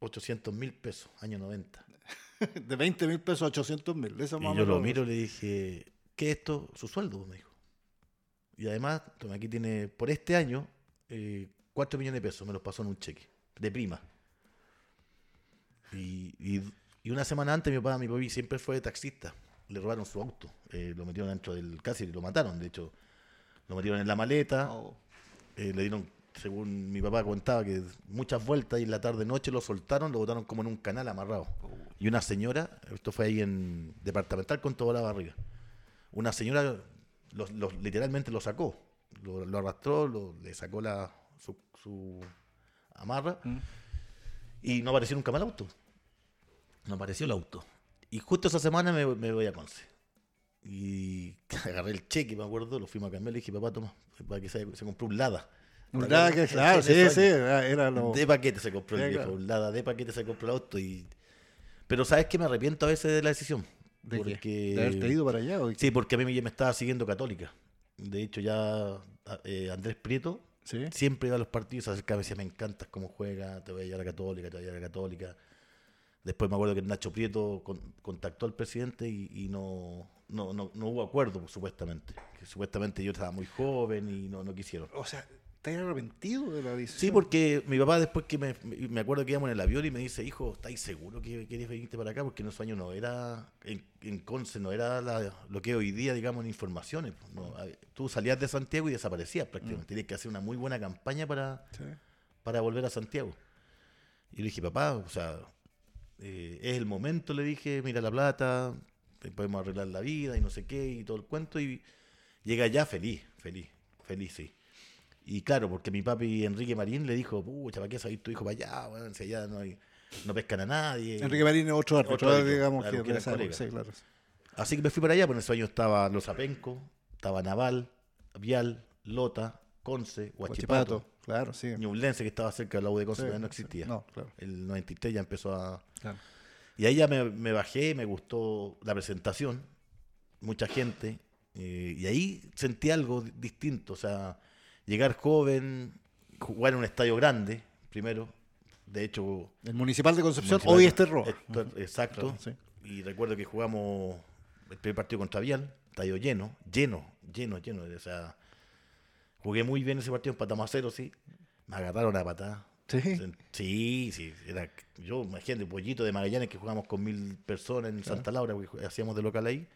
B: 800 mil pesos, año 90.
A: De 20 mil pesos a 800 mil.
B: Y yo lo
A: menos.
B: miro y le dije, ¿qué es esto? Su sueldo, me dijo. Y además, toma, aquí tiene, por este año, eh, 4 millones de pesos, me los pasó en un cheque, de prima. Y, y- y una semana antes mi papá, mi papá siempre fue taxista, le robaron su auto, eh, lo metieron dentro del, casi lo mataron, de hecho, lo metieron en la maleta,
A: Oh.
B: eh, le dieron, según mi papá contaba, que muchas vueltas y en la tarde noche lo soltaron, lo botaron como en un canal amarrado. Y una señora, esto fue ahí en departamental con toda la barriga, una señora lo- lo- literalmente lo sacó, lo, lo arrastró, lo- le sacó la, su, su amarra
A: Mm.
B: y no apareció nunca más el auto. No apareció el auto. Y justo esa semana me, me voy a Conce. Y agarré el cheque, me acuerdo, lo fuimos a cambiar, le dije, papá, toma, para que se, se compró un Lada.
A: Un
B: ¿Te
A: Lada que, claro, sí, sí, era, lo...
B: De paquete se compró el viejo, un Lada de paquete se compró el auto y... Pero ¿sabes qué? Me arrepiento a veces de la decisión.
A: ¿De qué?
B: porque...
A: ¿De haberte ido para allá? o qué?
B: Sí, porque a mí me, me estaba siguiendo Católica. De hecho, ya eh, Andrés Prieto
A: Sí.
B: siempre iba a los partidos, se acercaba y me decía, me encantas cómo juega, te voy a llevar a Católica, te voy a llevar a Católica. Después me acuerdo que Nacho Prieto con- contactó al presidente y, y no, no, no, no hubo acuerdo, supuestamente. Que supuestamente yo estaba muy joven y no, no quisieron.
A: O sea, ¿Estás arrepentido de la decisión?
B: Sí, porque mi papá después que me, me acuerdo que íbamos en el avión y me dice, hijo, ¿estáis seguro que querías venirte para acá? Porque en esos años no era, en, en Conce no era la- lo que hoy día, digamos, en informaciones. pues, no, tú salías de Santiago y desaparecías prácticamente. Tenías que hacer una muy buena campaña para,
A: Sí.
B: para volver a Santiago. Y le dije, papá, o sea, eh, es el momento, le dije, mira la plata, podemos arreglar la vida y no sé qué, y todo el cuento. Y llega allá feliz, feliz, feliz, sí. Y claro, porque mi papi Enrique Marín le dijo, pucha, ¿para qué tu hijo para allá? Bueno, si allá no, hay, no pescan a nadie.
A: Enrique Marín es otro árbitro,
B: Otro árbitro,
A: digamos,
B: claro,
A: que
B: que era
A: sí, claro.
B: Así que me fui para allá, por ese año estaba Los Apenco, estaba Naval, Vial, Lota, Conce, Huachipato,
A: Guachipato, claro, sí.
B: Ñublense, que estaba cerca de la U de Conce,
A: Sí,
B: no existía.
A: No, claro.
B: El 93 ya empezó a...
A: claro.
B: Y ahí ya me, me bajé, me gustó la presentación, mucha gente, eh, y ahí sentí algo di- distinto, o sea, llegar joven, jugar en un estadio grande, primero, de hecho...
A: El Municipal de Concepción,
B: Municipal-
A: hoy este rojo.
B: esto- exacto,
A: Claro, sí.
B: y recuerdo que jugamos el primer partido contra Vial, estadio lleno, lleno, lleno, lleno, o sea, jugué muy bien ese partido, empatamos a cero, sí, me agarraron a patada.
A: Sí.
B: Sí, sí. Era, yo, imagínate, pollito de Magallanes que jugamos con mil personas en Santa Laura, porque hacíamos de local ahí,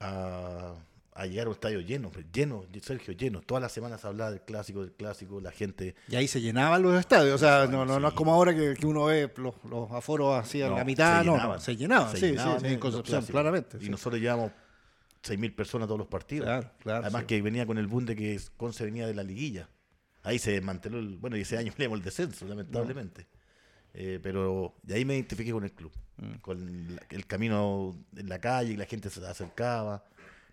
B: a, a llegar a un estadio lleno, lleno, Sergio, lleno. Todas las semanas se hablaba del clásico, del clásico, la gente.
A: Y ahí se llenaban los estadios. O sea, no, no, no es como ahora que, que uno ve los, los aforos así a
B: no,
A: la mitad. No, no, se llenaban.
B: se
A: sí,
B: llenaban
A: sí, sí,
B: en
A: Concepción, claramente.
B: Y nosotros llevamos 6.000 personas a todos los partidos.
A: Claro, claro,
B: Además que venía con el boom de que Conce venía de la liguilla. Ahí se desmanteló, el, bueno, y ese año peleamos el descenso, lamentablemente. Eh, pero de ahí me identifiqué con el club,
A: Mm.
B: con la- el camino en la calle, y la gente se acercaba.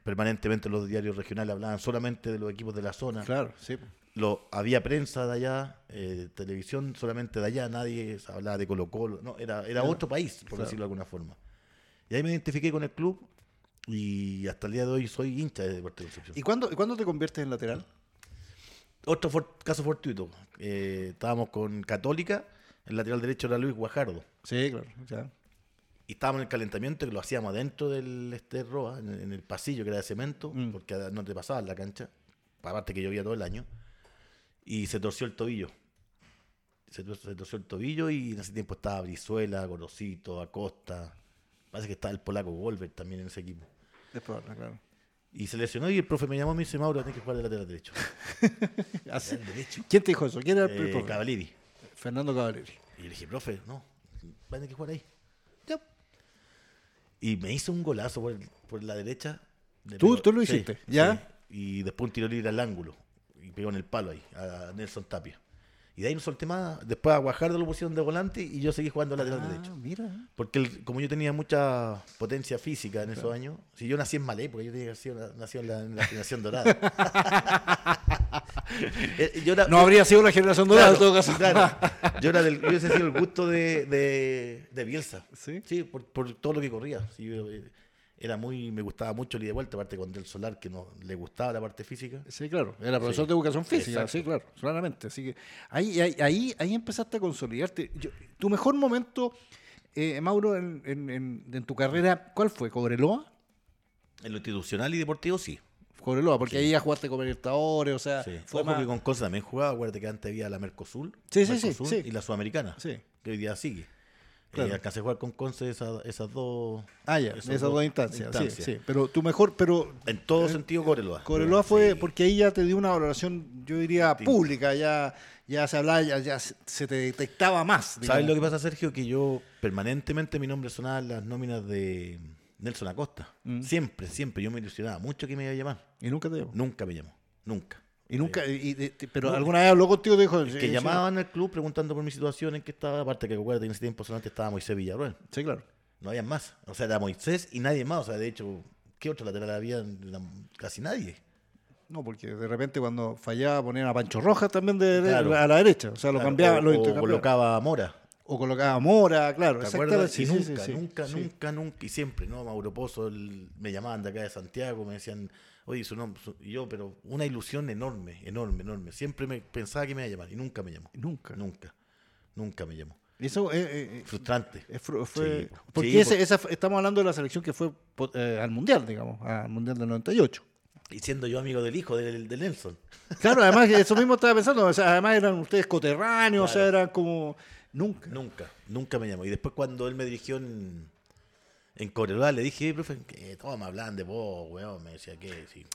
B: Permanentemente los diarios regionales hablaban solamente de los equipos de la zona.
A: Claro, sí.
B: Lo, había prensa de allá, eh, televisión solamente de allá, nadie hablaba de Colo Colo, no, era, era otro país, por
A: Claro.
B: decirlo de alguna forma. Y ahí me identifiqué con el club y hasta el día de hoy soy hincha de Deportes Concepción.
A: ¿Y cuándo, te conviertes en lateral?
B: Otro for- caso fortuito, eh, estábamos con Católica, el lateral derecho era Luis Guajardo,
A: Sí, claro. Ya.
B: Y estábamos en el calentamiento que lo hacíamos adentro del este Roa, en, en el pasillo que era de cemento,
A: Mm.
B: porque no te pasaba en la cancha, aparte que llovía todo el año, y se torció el tobillo. Se, se torció el tobillo y en ese tiempo estaba Brizuela, Gorosito, Acosta, parece que estaba el polaco Wolver también en ese equipo.
A: Es probable, claro.
B: Y se lesionó y el profe me llamó y me dice, Mauro, tienes que jugar de lateral derecho. Derecho.
A: ¿Quién te dijo eso? ¿Quién era el
B: Eh,
A: profe?
B: Cavalieri.
A: Fernando Cavalieri.
B: Y le dije, profe, no, tener que jugar ahí. Y me hizo un golazo por, por la derecha. de
A: ¿Tú-
B: pegó-
A: tú lo hiciste? ¿Ya?
B: sí. Y después un tiro libre al ángulo. Y pegó en el palo ahí, a Nelson Tapia. Y de ahí no solté más. Después a Guajardo lo pusieron de volante y yo seguí jugando lateral
A: Ah,
B: derecho.
A: mira.
B: Porque el- como yo tenía mucha potencia física en esos años, si yo nací en Malé, porque yo tenía que haber en la, en la generación dorada. Eh, yo era-
A: No habría sido la generación dorada en todo caso.
B: claro. Yo era del, yo hubiese sido el gusto de, de, de Bielsa.
A: ¿Sí?
B: por, por todo lo que corría. Sí, yo, eh, era muy, me gustaba mucho el ida y vuelta, aparte con Del Solar, que no le gustaba la parte física.
A: Sí, claro. Era profesor
B: Sí.
A: de educación física,
B: Exacto.
A: sí, claro, claramente. Así que ahí, ahí, ahí, ahí empezaste a consolidarte. Yo- tu mejor momento, eh, Mauro, en, en- en- en tu carrera, ¿cuál fue? ¿Cobreloa?
B: En lo institucional y deportivo, sí.
A: Cobreloa, porque
B: Sí.
A: ahí ya jugaste con Libertadores, o sea,
B: sí.
A: fue más-
B: que con Conce también jugaba, acuérdate que antes había la Mercosul,
A: Sí, sí, sí,
B: Mercosul
A: sí.
B: y la Sudamericana,
A: Sí.
B: que hoy día sigue.
A: Claro.
B: Eh, alcancé a jugar con Conce esa- esas dos.
A: Ah, ya, esas dos instancias,
B: instancias.
A: Sí, sí. Pero tu mejor, pero
B: En todo sentido, Cobreloa.
A: Cobreloa fue
B: Sí.
A: porque ahí ya te dio una valoración, yo diría, pública, ya, ya se hablaba, ya, ya se te detectaba más.
B: ¿Sabes lo que pasa, Sergio? Que yo permanentemente mi nombre sonaba en las nóminas de Nelson Acosta.
A: Mm.
B: Siempre, siempre. Yo me ilusionaba mucho que me iba a llamar.
A: Y nunca te llamó.
B: Nunca me llamó. Nunca.
A: Y nunca, y- y- pero alguna vez habló contigo dijo.
B: Que
A: sí,
B: llamaban al club preguntando por mi situación, en que estaba. Aparte que acuérdate en ese tiempo solamente estaba Moisés Villarroel.
A: Sí, claro.
B: No había más. O sea, era Moisés y nadie más. O sea, de hecho, ¿qué otro lateral había? Casi nadie.
A: No, porque de repente cuando fallaba ponían a Pancho Rojas también de,
B: Claro.
A: a la derecha. O sea, lo
B: Claro,
A: cambiaba,
B: o,
A: lo
B: o colocaba a Mora.
A: O colocaba Mora, claro.
B: ¿Te acuerdas?
A: Sí,
B: nunca,
A: sí, sí.
B: nunca, nunca, nunca, y siempre, ¿no? Mauro Pozo, me llamaban de acá de Santiago, me decían, oye, su nombre, su- y yo, pero una ilusión enorme, enorme, enorme. Siempre me pensaba que me iba a llamar y nunca me llamó.
A: Nunca.
B: Nunca, nunca me llamó.
A: Y Eso eh, eh, eh,
B: Frustrante.
A: es fru- fue.
B: Sí,
A: porque
B: sí,
A: ese-
B: por-
A: esa, fue- estamos hablando de la selección que fue eh, al Mundial, digamos, al Mundial del 98.
B: Y siendo yo amigo del hijo del, del Nelson.
A: Claro, además eso mismo estaba pensando, o sea, además eran ustedes coterráneos, o sea, eran como nunca.
B: Nunca, nunca me llamó. Y después cuando él me dirigió en, en Cobreloa, le dije, "Eh, profe, que todos me hablan de vos, weón. Me decía que si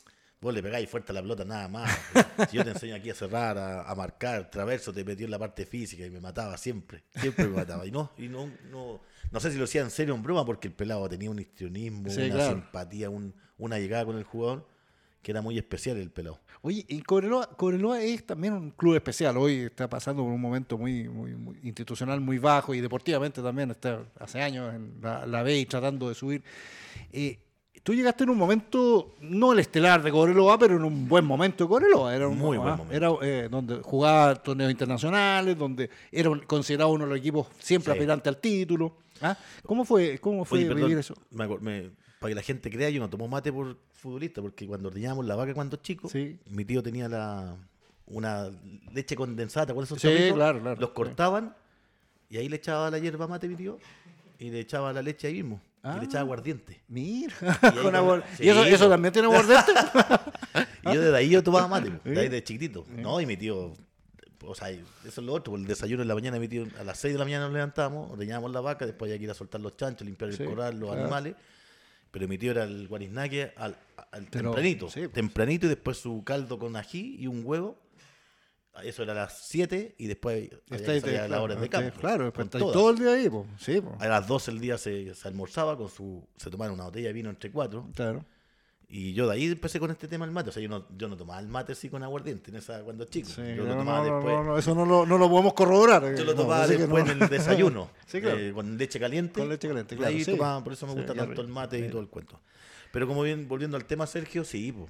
B: vos le pegáis fuerte a la pelota, nada más. Si yo te enseño aquí a cerrar, a, a marcar, traverso, te metió en la parte física y me mataba siempre. Siempre me mataba. Y no, y no, no, no sé si lo hacía en serio o en broma, porque el pelado tenía un histrionismo,
A: Sí,
B: una
A: claro.
B: simpatía, un- una llegada con el jugador que era muy especial el pelado.
A: Oye, y Cobreloa, Cobreloa es también un club especial. Hoy está pasando por un momento muy, muy, muy institucional muy bajo y deportivamente también está hace años en la, la B y tratando de subir. Eh, tú llegaste en un momento, no el estelar de Cobreloa, pero en un buen momento de Cobreloa. Era un,
B: Muy buen
A: ah,
B: momento.
A: Era eh, donde jugaba torneos internacionales, donde era considerado uno de los equipos siempre
B: Sí.
A: aspirante al título. ¿Ah? ¿Cómo fue, cómo fue
B: Oye,
A: vivir
B: perdón,
A: eso?
B: me acor- me- para que la gente crea, yo no tomo mate por futbolista, porque cuando ordeñábamos la vaca cuando chico,
A: Sí.
B: mi tío tenía la una leche condensada, ¿te acuerdas esos
A: Sí, claro, claro,
B: Los cortaban y ahí le echaba la hierba mate mi tío y le echaba la leche ahí mismo. Y
A: Ah.
B: le echaba aguardiente.
A: Mira,
B: ahí
A: con
B: con-
A: abor-
B: sí,
A: ¿y eso, eso
B: po.
A: también tiene aguardente?
B: Y yo desde ahí yo tomaba mate, de ahí de chiquitito. No, y mi tío, o sea, eso es lo otro, el desayuno en la mañana, mi tío, a las 6 de la mañana nos levantamos, ordeñábamos la vaca, después había que ir a soltar los chanchos, limpiar el
A: Sí,
B: corral, los
A: claro.
B: animales. Pero mi tío era el guariznaque al, al
A: Pero,
B: tempranito.
A: sí, pues.
B: Tempranito y después su caldo con ají y un huevo. Eso era a las 7 y después a las horas de campo.
A: Claro, después todo el día ahí. Sí, po.
B: A las 12 del día se, se almorzaba con su. Se tomaban una botella de vino entre cuatro.
A: Claro.
B: Y yo de ahí empecé con este tema del mate. O sea, yo no, yo no tomaba el mate así con aguardiente en esa, cuando chico.
A: Sí,
B: yo lo
A: no,
B: tomaba
A: no,
B: después.
A: no, no, eso no lo, no lo podemos corroborar.
B: Yo lo tomaba después en el desayuno.
A: Sí, claro.
B: eh, con leche caliente.
A: Con leche caliente, claro,
B: Ahí
A: sí.
B: tomaba, por eso me gusta tanto el mate y todo el cuento. Pero como bien, volviendo al tema, Sergio, sí, po.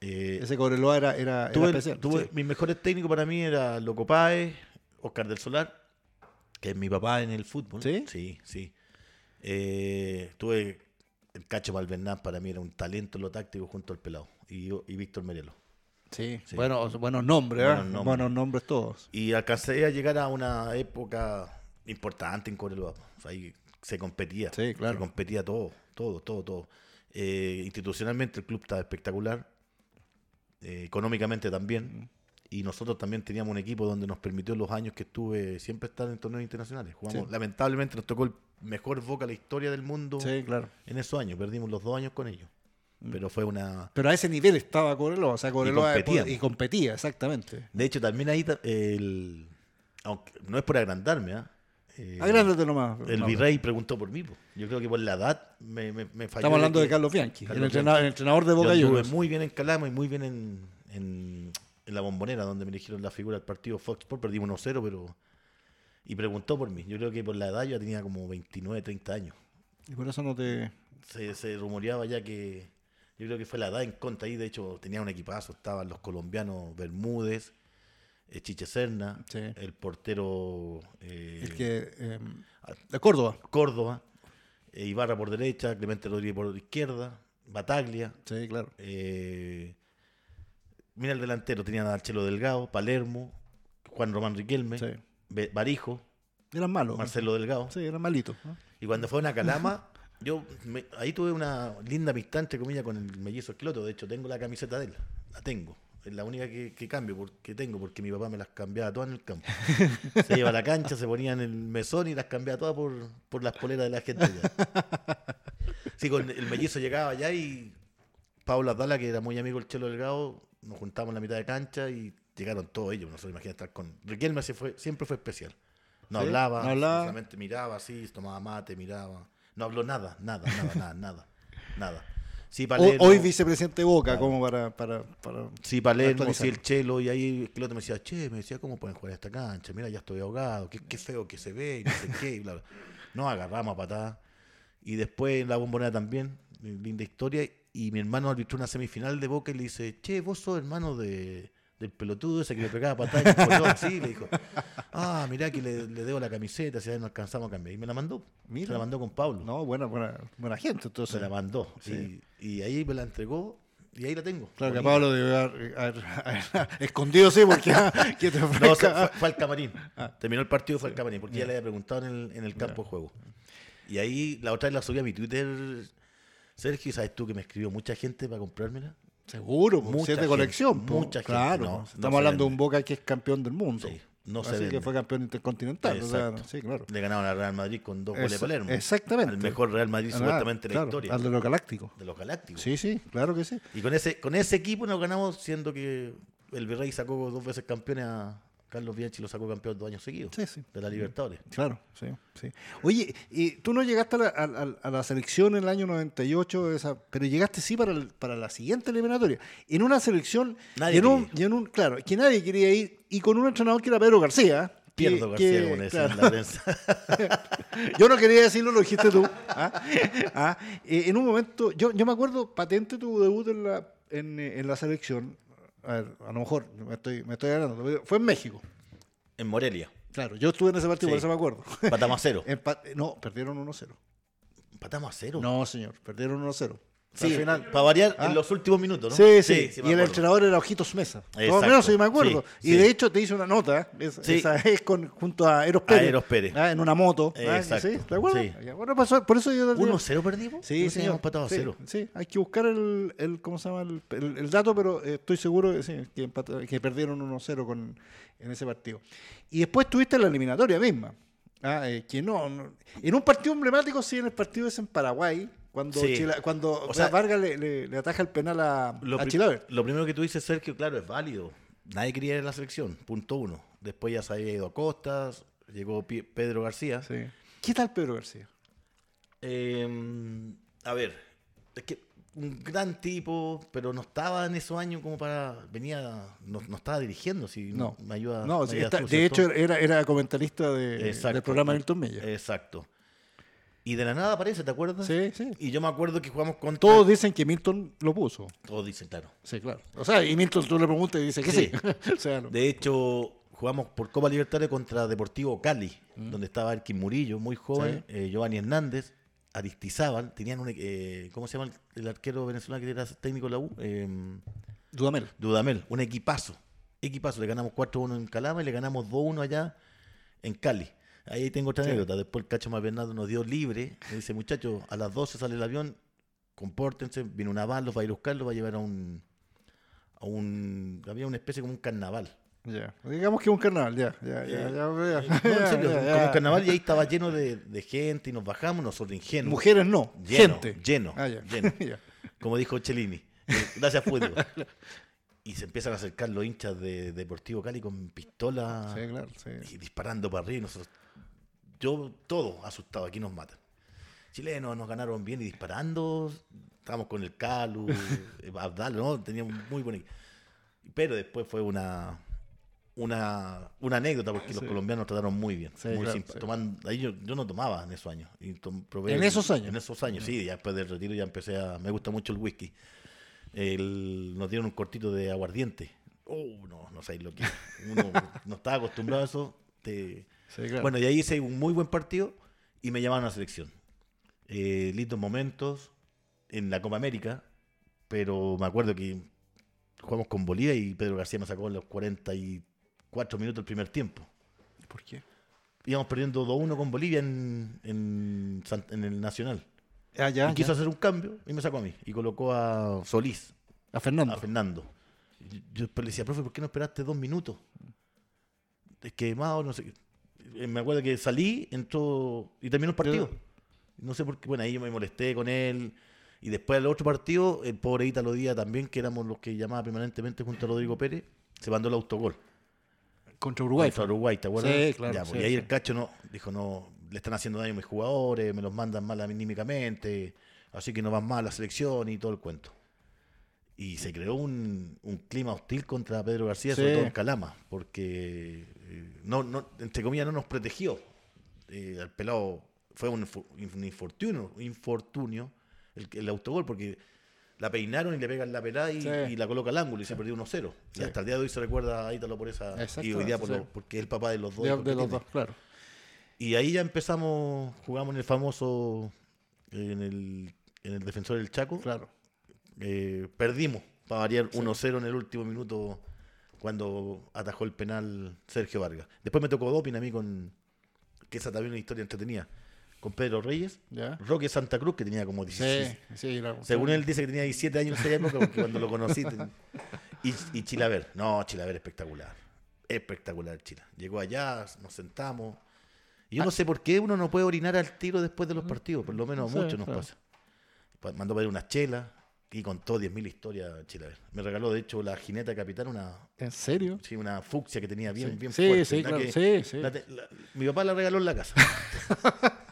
B: Eh,
A: Ese Cobreloa era, era, era
B: tuve,
A: especial.
B: tuve-. Mis mejores técnicos para mí era Loco Páez, Oscar del Solar, que es mi papá en el fútbol.
A: ¿Sí?
B: Sí, sí. Eh, tuve el Cacho Malvernán, para mí era un talento en lo táctico junto al pelado. Y, yo- y Víctor Merelo.
A: Sí,
B: Sí.
A: Bueno, buenos nombres, ¿eh?
B: Buenos nombres.
A: Buenos nombres todos.
B: Y alcancé a llegar a una época importante en Cobreloa. Sea, ahí se competía.
A: Sí, claro.
B: Se competía todo, todo, todo, todo. Eh, institucionalmente el club estaba espectacular. eh, económicamente también. Y nosotros también teníamos un equipo donde nos permitió los años que estuve siempre estar en torneos internacionales. Jugamos,
A: Sí.
B: Lamentablemente nos tocó el mejor Boca la historia del mundo
A: Sí, claro.
B: en esos años. Perdimos los dos años con ellos.
A: Mm.
B: Pero fue una...
A: Pero a ese nivel estaba Cobreloa. O sea, Cobreloa
B: competía.
A: y competía, exactamente.
B: De hecho, también ahí, el, aunque no es por agrandarme, ¿ah? Eh,
A: Agrándate nomás.
B: El virrey preguntó por mí. po. Yo creo que por la edad me, me, me falló.
A: Estamos hablando de
B: que-
A: Carlos Bianchi,
B: Carlos
A: el, entrenador, el entrenador de Boca Juniors.
B: muy bien en Calama y muy bien en, en, en la bombonera, donde me eligieron la figura del partido Fox Sports. Perdimos 1-0, pero. Y preguntó por mí. Yo creo que por la edad yo tenía como 29, 30 años.
A: Y por eso no te.
B: Se, se rumoreaba ya que. Yo creo que fue la edad en contra ahí. De hecho, tenía un equipazo. Estaban los colombianos Bermúdez, eh, Chiche Serna,
A: Sí.
B: el portero. eh,
A: El que. eh, de Córdoba.
B: Córdoba, eh, Ibarra por derecha, Clemente Rodríguez por izquierda, Bataglia.
A: Sí, claro.
B: eh, mira el delantero, tenían a Chelo Delgado, Palermo, Juan Román Riquelme,
A: Sí.
B: Barijo,
A: Eran malos.
B: Marcelo Delgado.
A: Sí, eran malitos. ¿no?
B: Y cuando fue a Calama, yo me- ahí tuve una linda amistad, entre comillas, con el mellizo Esqueloto. De hecho, tengo la camiseta de él. La tengo. Es la única que, que cambio, porque tengo, porque mi papá me las cambiaba todas en el campo. Se iba a la cancha, se ponía en el mesón y las cambiaba todas por, por las poleras de la gente allá. Sí, con el mellizo llegaba allá y Pablo Adala, que era muy amigo del Chelo Delgado, nos juntamos en la mitad de cancha y llegaron todos ellos. No se imagina estar con. Riquelme se fue, siempre fue especial. No
A: Sí,
B: hablaba,
A: no hablaba.
B: solamente miraba así, tomaba mate, miraba. No habló nada, nada, nada, nada, nada. Nada. Sí, Palermo,
A: Hoy vicepresidente de Boca,
B: Claro.
A: como para. para, para...
B: sí, Palermo, sí, el Chelo, y ahí el otro me decía, che, me decía, ¿cómo pueden jugar esta cancha? Mira, ya estoy ahogado, qué, qué feo que se ve, y no sé qué, y bla, bla. No, agarramos a patadas. Y después en la bombonera también, linda historia, y mi hermano arbitró una semifinal de Boca y le dice, che, vos sos hermano de, del pelotudo ese que le pegaba patadas y el colón, sí, le dijo, ah, mirá que le, le debo la camiseta, si no alcanzamos a cambiar. Y me la mandó,
A: Mira.
B: se la mandó con Pablo.
A: No, buena, buena, buena gente, entonces.
B: Se la mandó.
A: Sí.
B: Y, y ahí me la entregó y ahí la tengo.
A: Claro que
B: Bonita.
A: Pablo debe haber, haber- haber- escondido, sí, porque que te
B: No,
A: ofrezca-
B: se- fue, fue al camarín.
A: Ah.
B: Terminó el partido, fue al camarín, porque ya le había preguntado en el, en el campo de juego. Y ahí la otra vez la subí a mi Twitter, Sergio, sabes tú que me escribió mucha gente para comprármela.
A: Seguro,
B: Mucha
A: es de colección.
B: mucha gente,
A: claro,
B: no, no
A: estamos hablando de un Boca que es campeón del mundo.
B: Sí, no se
A: Así que fue campeón intercontinental. o sea, sí, claro.
B: Le ganaron al Real Madrid con dos goles de Palermo.
A: exactamente.
B: Al mejor Real Madrid
A: Ah,
B: supuestamente de la
A: claro,
B: historia.
A: Al de los galácticos.
B: De los Galácticos.
A: Sí, sí, claro que sí.
B: Y con ese, con ese equipo nos ganamos, siendo que el Virrey sacó dos veces campeones a Carlos Bianchi, lo sacó campeón dos años seguidos
A: Sí, sí.
B: de la Libertadores.
A: Claro, sí, sí. Oye, y tú no llegaste a la, a- la selección en el año 98, esa, pero llegaste sí para, el- para la siguiente eliminatoria. En una selección,
B: Nadie
A: en un, en claro, que nadie quería ir, y con un entrenador que era Pedro García.
B: Pierdo García, le decían
A: claro,
B: en la prensa.
A: Yo no quería decirlo, lo dijiste tú. ¿ah? ¿Ah? Eh, en un momento, yo, yo me acuerdo patente tu debut en la, en, en la selección. A ver, a lo mejor me estoy, me estoy ganando. pero Fue en México.
B: en Morelia.
A: Claro, yo estuve en ese partido,
B: Sí.
A: por eso me acuerdo.
B: Empatamos a cero.
A: Empa- no, perdieron 1-0.
B: Empatamos a cero.
A: No, señor, perdieron 1-0.
B: Sí,
A: Al final.
B: para variar
A: ¿Ah?
B: en los últimos minutos, ¿no?
A: Sí, sí, y el entrenador era Ojitos Mesa. Todo
B: Exacto,
A: menos sí me acuerdo.
B: sí,
A: y
B: sí.
A: de hecho te hice una nota, es-
B: Sí.
A: esa es con, junto a Eros Pérez.
B: Eros Pérez.
A: ah, en una moto. ah,
B: Exacto,
A: ¿sí? ¿Te acuerdas?
B: sí.
A: Bueno, pasó- por eso yo...
B: 1-0 perdimos.
A: Sí,
B: teníamos empatado a
A: sí,
B: cero.
A: sí, hay que buscar el, el ¿cómo se llama? El, el- el dato, pero eh, estoy seguro sí, que, empata- que perdieron 1-0 con- en ese partido. Y después tuviste la eliminatoria misma. Ah, eh, que no, no- En un partido emblemático, sí, en el partido ese en Paraguay, cuando,
B: Sí.
A: Chila- cuando
B: O
A: sea, Vargas le, le- le ataja el penal a,
B: Lo,
A: a Chilaver.
B: lo primero que tú dices, Sergio, claro, es válido. Nadie quería ir a la selección, punto uno. Después ya se había ido a Costas, llegó Pedro García.
A: Sí. ¿Qué tal Pedro García?
B: Eh, a ver, es que un gran tipo, pero no estaba en esos años como para. Venía, no, no estaba dirigiendo, si
A: No.
B: me ayuda.
A: No,
B: me
A: está-
B: tú,
A: de
B: ¿cierto?
A: hecho era, era comentarista de,
B: Exacto.
A: del programa Milton Mella.
B: Exacto. Y de la nada aparece, ¿te acuerdas?
A: Sí, sí.
B: Y yo me acuerdo que jugamos con
A: Todos dicen que Milton lo puso.
B: Todos dicen, claro.
A: Sí, claro. O sea, y Milton tú le preguntas y dice que sí.
B: Sí.
A: o sea, no.
B: De hecho, jugamos por Copa Libertadores contra Deportivo Cali, donde estaba Erkin Murillo, muy joven, eh, Giovanni Hernández, Aristizábal, tenían un, eh, ¿cómo se llama el, el arquero venezolano que era técnico de la U? Eh,
A: Dudamel.
B: Dudamel, un equipazo. Equipazo, le ganamos 4-1 en Calama y le ganamos 2-1 allá en Cali. Ahí tengo otra anécdota. Después el Cacho Bernardo nos dio libre. Me dice, muchachos, a las 12 sale el avión, compórtense, viene una van, los va a ir a buscar, los va a llevar a un, a un... Había una especie como un carnaval.
A: Ya. Digamos que un carnaval, ya. Ya, ya, ya.
B: un carnaval y ahí estaba lleno de, de gente y nos bajamos, nosotros ingenuos.
A: Mujeres no,
B: Lleno,
A: gente.
B: lleno,
A: Ah,
B: lleno. Como dijo Cellini. Eh, Gracias, fútbol. Y se empiezan a acercar los hinchas de Deportivo Cali con pistola
A: Sí, claro, sí.
B: y disparando para arriba. y nosotros, yo, todo asustado, aquí nos matan. Chilenos nos ganaron bien y disparando. Estábamos con el Calu, eh, Abdal, ¿no? Teníamos muy buen equipo. Pero después fue una, una, una anécdota porque los colombianos nos trataron muy bien.
A: Sí,
B: muy
A: claro, sí.
B: tomando- ahí yo, yo no tomaba en esos años. y tom- probé
A: ¿En esos años?
B: En esos años, sí. Ya después del retiro ya empecé a... Me gusta mucho el whisky. El- nos dieron un cortito de aguardiente. Oh, no, no sabéis lo que... Uno no estaba acostumbrado a eso. te-
A: Sí, claro.
B: Bueno, y ahí hice un muy buen partido y me llamaron a la selección. Eh, lindos momentos en la Copa América, pero me acuerdo que jugamos con Bolivia y Pedro García me sacó en los 44 minutos del primer tiempo.
A: ¿Por qué?
B: Íbamos perdiendo 2-1 con Bolivia en, en, el Nacional.
A: Ah, ya,
B: y quiso
A: ya.
B: hacer un cambio y me sacó a mí. Y colocó a Solís,
A: A Fernando.
B: a Fernando. Yo le decía, profe, ¿por qué no esperaste dos minutos? Es que más no sé. Eh, Me acuerdo que salí, entró y terminó el partido. No sé por qué. Bueno, ahí yo me molesté con él. Y después del otro partido, el pobre Ítalo Díaz también, que éramos los que llamaba permanentemente junto a Rodrigo Pérez, se mandó el autogol.
A: Contra Uruguay.
B: Contra Uruguay, ¿te acuerdas?
A: Sí, claro,
B: Ya,
A: sí,
B: y ahí
A: sí.
B: el cacho no, dijo, no, le están haciendo daño a mis jugadores, me los mandan mal anímicamente, así que no van mal a la selección y todo el cuento. Y se creó un, un clima hostil contra Pedro García, sobre todo en Calama, porque eh, no, no, entre comillas no nos protegió. Eh, el pelado fue un, un infortunio, infortunio el, el autogol, porque la peinaron y le pegan la pelada y,
A: Sí.
B: y la coloca al ángulo y se perdió 1-0.
A: Sí.
B: Y hasta el día de hoy se recuerda a Ítalo por esa. Y hoy día por
A: sí.
B: lo- porque es el papá de los dos.
A: De, de los dos, claro.
B: Y ahí ya empezamos, jugamos en el famoso, en el, en el defensor del Chaco.
A: Claro.
B: Eh, perdimos, para variar 1-0 en el último minuto cuando atajó el penal Sergio Vargas. Después me tocó doping a mí con, que esa también es una historia entretenida, con Pedro Reyes,
A: Ya.
B: Roque Santa Cruz, que tenía como 16.
A: Sí, sí, la-
B: Según él dice que tenía 17 años en esa época, porque cuando lo conocí. ten- Y, y Chilaver. No, Chilaver espectacular. Espectacular Chila. Llegó allá, nos sentamos. Y yo no sé por qué uno no puede orinar al tiro después de los partidos, por lo menos a
A: Sí,
B: muchos nos
A: claro.
B: pasa. Pa- Mandó pedir unas chelas y contó 10.000 historias Chilaver. Me regaló, de hecho, la jineta capitán, una,
A: ¿En serio?
B: sí, una fucsia que tenía bien,
A: Sí.
B: bien
A: Sí,
B: fuerte.
A: sí, claro,
B: que-
A: sí, sí.
B: la te- la- mi papá la regaló en la casa.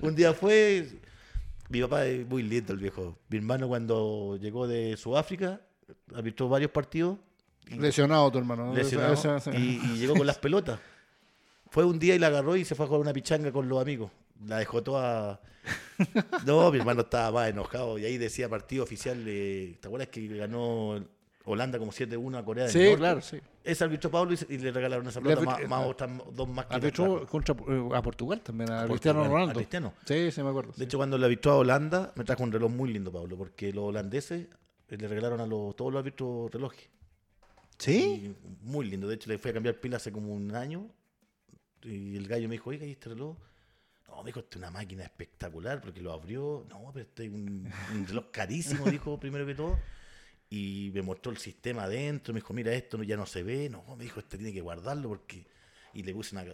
B: Un día fue. Mi papá es muy lindo, el viejo. Mi hermano, cuando llegó de Sudáfrica, arbitró varios partidos.
A: Lesionado tu hermano. ¿no?
B: lesionado, y llegó con las pelotas. Fue un día y la agarró y se fue a jugar una pichanga con los amigos. La dejó toda. No, mi hermano estaba más enojado. Y ahí decía partido oficial. eh, ¿Te acuerdas que ganó Holanda como 7-1 a Corea del
A: Sí,
B: Norte?
A: claro, sí.
B: Ese arbitró Pablo y, le regalaron esa
A: Le
B: pelota, más, más otras dos más que
A: Arbitró contra eh, a Portugal también, a,
B: A
A: Cristiano
B: Portugal, a
A: Ronaldo.
B: Cristiano.
A: Sí, sí, me acuerdo.
B: De
A: sí.
B: hecho, cuando le arbitró a Holanda, me trajo un reloj muy lindo, Pablo, porque los holandeses eh, le regalaron a los, todos los árbitros relojes.
A: ¿Sí?
B: Y muy lindo. De hecho, le fui a cambiar pila hace como un año. Y el gallo me dijo, oiga, ¿y este reloj? No, me es una máquina espectacular porque lo abrió. No, pero este es un, un reloj carísimo, dijo primero que todo. Y me mostró el sistema adentro. Me dijo, mira, esto ya no se ve. No, me dijo, este tiene que guardarlo porque. Y le puse una.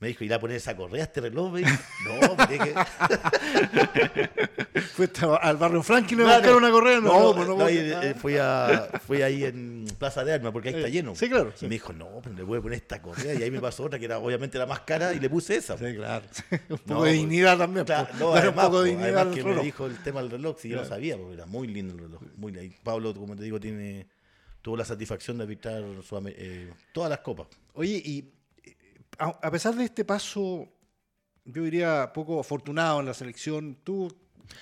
B: Me dijo, ¿irá a poner esa correa a este reloj? Me dijo, no, tiene que.
A: Fuiste a- al barrio Franklin a
B: Claro.
A: buscar una correa. No,
B: No,
A: no,
B: eh, fui, a, fui ahí en Plaza de Armas porque ahí está
A: Eh,
B: lleno.
A: sí, claro,
B: Y me dijo, no, pero le voy a poner esta correa. Y ahí me pasó otra que era obviamente la más cara y le puse esa.
A: Sí, claro. un poco de dignidad también.
B: Claro, no, además,
A: un poco de dignidad
B: además que me dijo el tema del reloj, si yo lo
A: Claro.
B: sabía, porque era muy lindo el reloj. Muy lindo. Pablo, como te digo, tiene tuvo la satisfacción de Sudam- eh, todas las copas.
A: Oye, y a, pesar de este paso, yo diría poco afortunado en la selección, ¿tú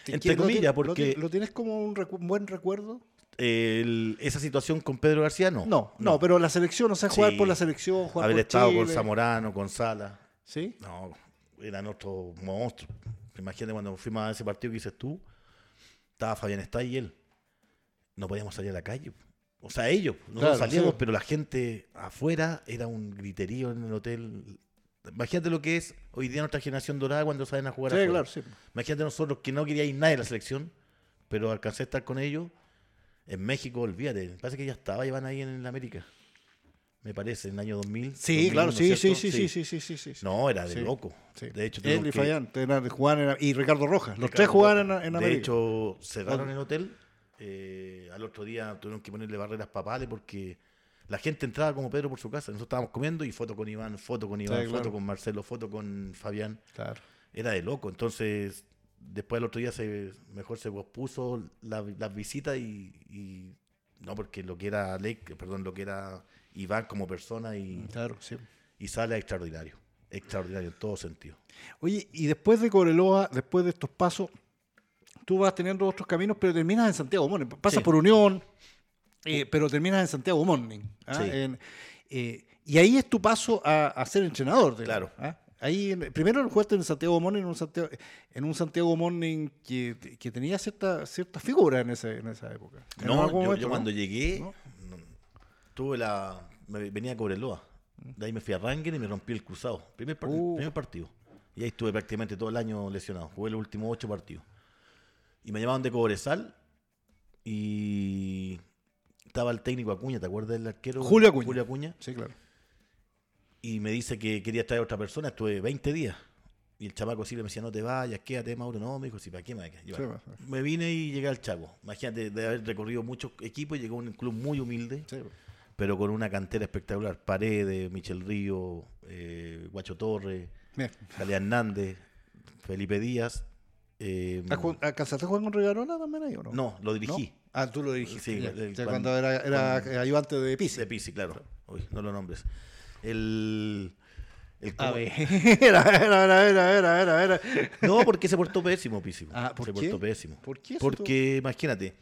B: Entre comillas,
A: lo
B: porque-
A: ti- ¿Lo, tienes como un, recu- un buen recuerdo?
B: El- esa situación con Pedro García, no.
A: No, no, pero la selección, o sea, jugar
B: Sí.
A: por la selección, jugar
B: Haber
A: por
B: estado
A: Chile.
B: con Zamorano, con Sala.
A: ¿Sí?
B: No, eran otros monstruos. Imagínate cuando fuimos a ese partido que dices tú, estaba Fabián Está y él. No podíamos salir a la calle. O sea, ellos, nosotros
A: Claro,
B: salíamos,
A: sí.
B: pero la gente afuera era un griterío en el hotel. Imagínate lo que es hoy día nuestra generación dorada cuando salen a jugar
A: Sí,
B: afuera.
A: claro, sí.
B: Imagínate nosotros que no quería ir nadie a la selección, pero alcancé a estar con ellos. En México, olvídate, me parece que ya estaba, iban ahí en América. Me parece, en el año 2000.
A: Sí,
B: 2001,
A: claro, sí, sí, sí, sí, sí, sí, sí, sí, sí.
B: No, era de loco. De hecho,
A: Él y
B: que-
A: jugaban en- y Ricardo Rojas. Los
B: Ricardo
A: tres jugaban en,
B: Rojas.
A: en
B: De
A: América.
B: hecho, cerraron el hotel. Eh, al otro día tuvieron que ponerle barreras papales porque la gente entraba como Pedro por su casa. Nosotros estábamos comiendo y foto con Iván, foto con Iván,
A: Sí,
B: foto
A: claro.
B: con Marcelo, foto con Fabián.
A: Claro.
B: Era de loco. Entonces, después al otro día se mejor se pospuso la- las visitas y, y- no porque lo que era Lake, perdón, lo que era Iván como persona y,
A: Claro, sí.
B: y sale extraordinario. Extraordinario en todo sentido.
A: Oye, y después de Cobreloa, después de estos pasos, tú vas teniendo otros caminos, pero terminas en Santiago Morning. Pasas
B: Sí.
A: por Unión, eh, pero terminas en Santiago Morning. ¿ah?
B: Sí.
A: En- eh, y ahí es tu paso a, a ser entrenador.
B: Claro.
A: ¿ah? Ahí, primero jugaste en Santiago Morning, en un Santiago, en un Santiago Morning que, que tenía cierta, cierta figura en, ese, en esa época. En
B: No, yo,
A: momento,
B: yo
A: ¿no?
B: cuando llegué, tuve la. me venía a Cobreloa. De ahí me fui a Rangel y me rompí el cruzado. Primer, par-
A: Uh.
B: primer partido. Y ahí estuve prácticamente todo el año lesionado. Jugué los últimos ocho partidos. Y me llamaban de Cobresal. Y estaba el técnico Acuña, ¿te acuerdas del arquero?
A: Julio Acuña.
B: Julio Acuña.
A: Sí, claro.
B: Y me dice que quería traer a otra persona. Estuve 20 días. Y el chamaco sí le decía, no te vayas, quédate, Mauro. No, me dijo, sí, ¿para qué me voy a quedar?". Yo,
A: Sí,
B: "Bueno". Me vine y llegué al Chaco. Imagínate de haber recorrido muchos equipos y llegó a un club muy humilde
A: Sí,
B: pero con una cantera espectacular. Paredes, Michel Río, eh, Guacho Torres. Jalea Hernández, Felipe Díaz. Eh,
A: ¿Has jugado- ¿Alcanzaste a jugar con Regarona también ahí o no?
B: no, lo dirigí.
A: ¿No? Ah, tú lo dirigiste.
B: Sí,
A: ya.
B: el-
A: O sea,
B: cuando-
A: cuando, era, era ayudante de Pizzi.
B: De Pisi, claro. Uy, no lo nombres. El. el
A: A
B: como-
A: ver, era, era, era, era, era, era, era.
B: No, porque se portó pésimo, Pisi.
A: Ah, ¿por
B: se
A: qué?
B: portó pésimo.
A: ¿Por qué
B: Porque, imagínate,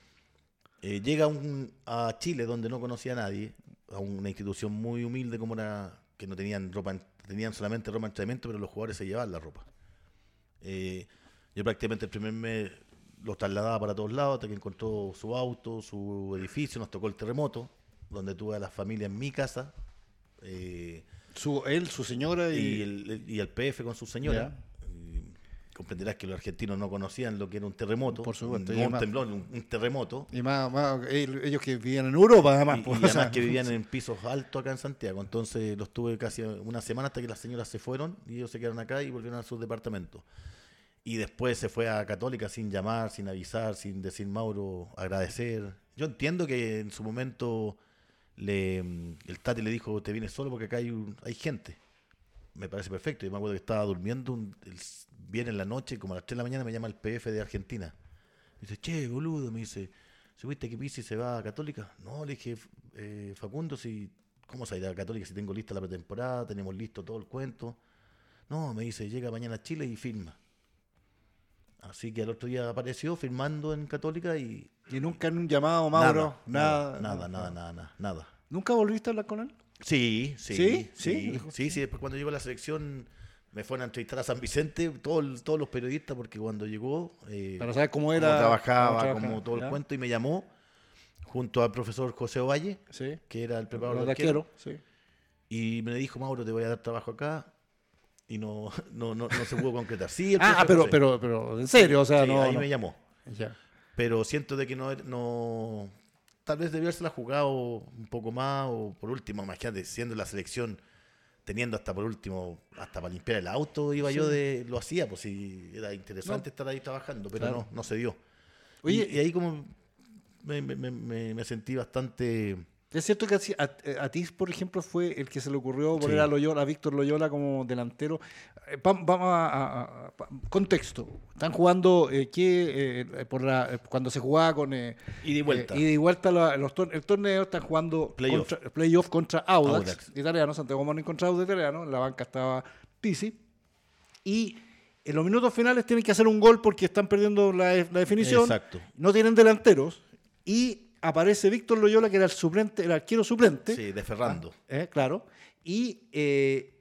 B: eh, llega un, a Chile donde no conocía a nadie, a una institución muy humilde como era, que no tenían ropa, en- tenían solamente ropa de entrenamiento, pero los jugadores se llevaban la ropa. Eh, yo prácticamente el primer mes los trasladaba para todos lados hasta que encontró su auto, su edificio, nos tocó el terremoto, donde tuve a la familia en mi casa. eh,
A: Su, él, su señora y...
B: y el, el- y el PF con su señora. Y comprenderás que los argentinos no conocían lo que era un terremoto.
A: Por supuesto,
B: No un
A: además-
B: temblor, un, un terremoto.
A: Y más, más el- ellos que vivían en Europa, además.
B: Y, y
A: pues,
B: además
A: sea,
B: que vivían en pisos altos acá en Santiago. Entonces los tuve casi una semana hasta que las señoras se fueron y ellos se quedaron acá y volvieron a sus departamentos. Y después se fue a Católica sin llamar, sin avisar, sin decir Mauro, agradecer. Yo entiendo que en su momento le, el Tati le dijo, te vienes solo porque acá hay, un- hay gente. Me parece perfecto. Yo me acuerdo que estaba durmiendo, un, el, viene en la noche, como a las 3 de la mañana me llama el PF de Argentina. Me dice, che, boludo, me dice, ¿supiste que Pizzi se va a Católica? No, le dije, eh, Facundo, si, ¿cómo se irá a Católica si tengo lista la pretemporada? Tenemos listo todo el cuento. No, me dice, llega mañana a Chile y firma. Así que al otro día apareció firmando en Católica y...
A: Y nunca en un llamado, Mauro, nada.
B: nada, nada, nada, nada, nada.
A: ¿Nunca volviste a hablar con él?
B: Sí, sí,
A: ¿Sí?
B: sí,
A: ¿Sí?
B: sí, Después cuando llegó la selección me fueron a entrevistar a San Vicente, todo todos los periodistas, porque cuando llegó, eh,
A: Para saber cómo
B: cómo
A: era.
B: trabajaba,
A: cómo
B: como
A: trabajaba,
B: todo el cuento, y me llamó junto al profesor José Ovalle,
A: Sí.
B: que era el preparador de arquero,
A: sí.
B: y me dijo, Mauro, te voy a dar trabajo acá, y no, no, no, no se pudo concretar. Sí, el
A: Ah, pero, pero, pero, en serio, o sea,
B: Sí,
A: no.
B: ahí
A: no.
B: me llamó.
A: Ya.
B: pero siento de que no, no tal vez debió haberse jugado un poco más o por último, imagínate, siendo la selección teniendo hasta por último hasta para limpiar el auto iba yo de lo hacía pues si era interesante estar ahí trabajando pero
A: Claro.
B: no no se dio
A: Oye,
B: y, y ahí como me, me- me- me- me sentí bastante
A: Es cierto que a, a, a ti, por ejemplo, fue el que se le ocurrió poner
B: Sí.
A: a Loyola, a Víctor Loyola como delantero. Eh, va- Vamos a, a- a- pa- contexto. Están jugando eh, ¿qué, eh, por la, eh, cuando se jugaba con eh,
B: Ida y vuelta.
A: eh, ida y vuelta la- los el torneo están jugando
B: Playoff.
A: contra- playoff contra Audax,
B: Audax.
A: italiano, Santiago Morning contra Audax italiano, en la banca estaba Pisi y en los minutos finales tienen que hacer un gol porque están perdiendo la, la definición
B: Exacto.
A: no tienen delanteros y aparece Víctor Loyola, que era el suplente, el arquero suplente.
B: sí de Ferrando
A: eh, claro. Y eh,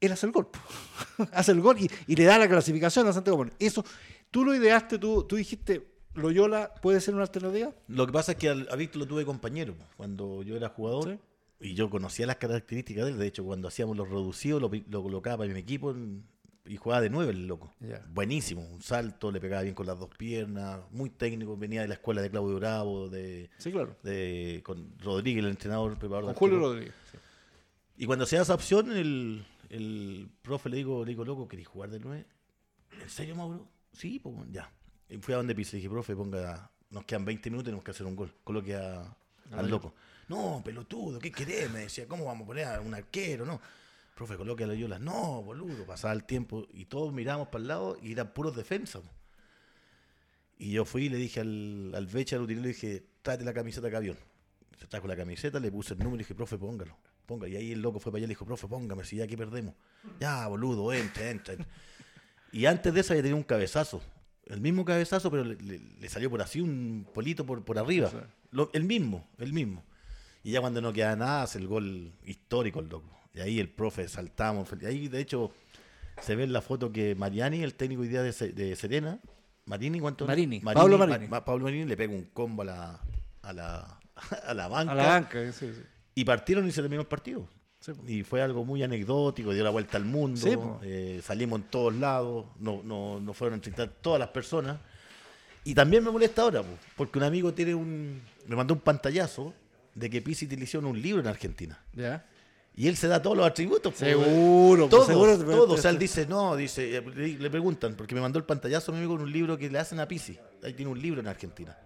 A: él hace el gol. hace el gol y, y le da la clasificación a Santiago Morning. Eso, tú lo ideaste, tú, tú dijiste, Loyola puede ser una alternativa.
B: lo que pasa es que al- a Víctor lo tuve compañero cuando yo era jugador
A: Sí.
B: y yo conocía las características de él. De hecho, cuando hacíamos los reducidos, lo colocaba en mi equipo en- y jugaba de nueve el loco.
A: Ya.
B: Buenísimo, un salto, le pegaba bien con las dos piernas, muy técnico. Venía de la escuela de Claudio Bravo, de,
A: Sí, claro.
B: de- con Rodríguez, el entrenador, el preparador
A: Con
B: de
A: Julio. Rodríguez. sí.
B: Y cuando se da esa opción, el, el profe le digo, le digo, loco, ¿querés jugar de nueve? ¿En serio, Mauro? Sí, pues ya. Y fui a donde pise dije, profe, ponga, nos quedan 20 minutos y tenemos que hacer un gol. Coloque a- al loco. No, pelotudo, ¿qué querés? Me decía, ¿cómo vamos a poner a un arquero? No. Profe, coloque a Loyola. No, boludo. Pasaba el tiempo y todos mirábamos para el lado y eran puros defensas. Y yo fui y le dije al, al Becha, al utilero, le dije, tráete la camiseta que avión. Se trajo la camiseta, le puse el número y dije, profe, póngalo. Ponga. Y ahí el loco fue para allá y le dijo, profe, póngame, si ya aquí perdemos. Ya, boludo, entra, entra. entra. Y antes de eso había tenido un cabezazo. El mismo cabezazo, pero le, le- le salió por así un polito por, por arriba. Lo- el mismo, el mismo. Y ya cuando no queda nada, hace el gol histórico el loco. Y ahí el profe saltamos. Y ahí, de hecho, se ve en la foto que Mariani, el técnico hoy día de, Se- de Serena, Marini, ¿cuánto?
A: Marini, Pablo Marini.
B: Ma- Pablo Marini le pega un combo a la, a la, a la banca.
A: A la banca, sí, sí.
B: Y partieron y se terminó el partido.
A: Sí.
B: Y fue algo muy anecdótico, dio la vuelta al mundo,
A: Sí,
B: eh, salimos en todos lados, no, no, no fueron a entrevistar todas las personas. Y también me molesta ahora, po, porque un amigo tiene un, me mandó un pantallazo de que Pizzi le hicieron un libro en Argentina.
A: Ya.
B: Y él se da todos los atributos. po.
A: Seguro,
B: Todos,
A: pues, seguro.
B: todos. O sea, él dice, no, dice, le, preguntan, porque me mandó el pantallazo a mi amigo en un libro que le hacen a Pizzi. Ahí tiene un libro en Argentina.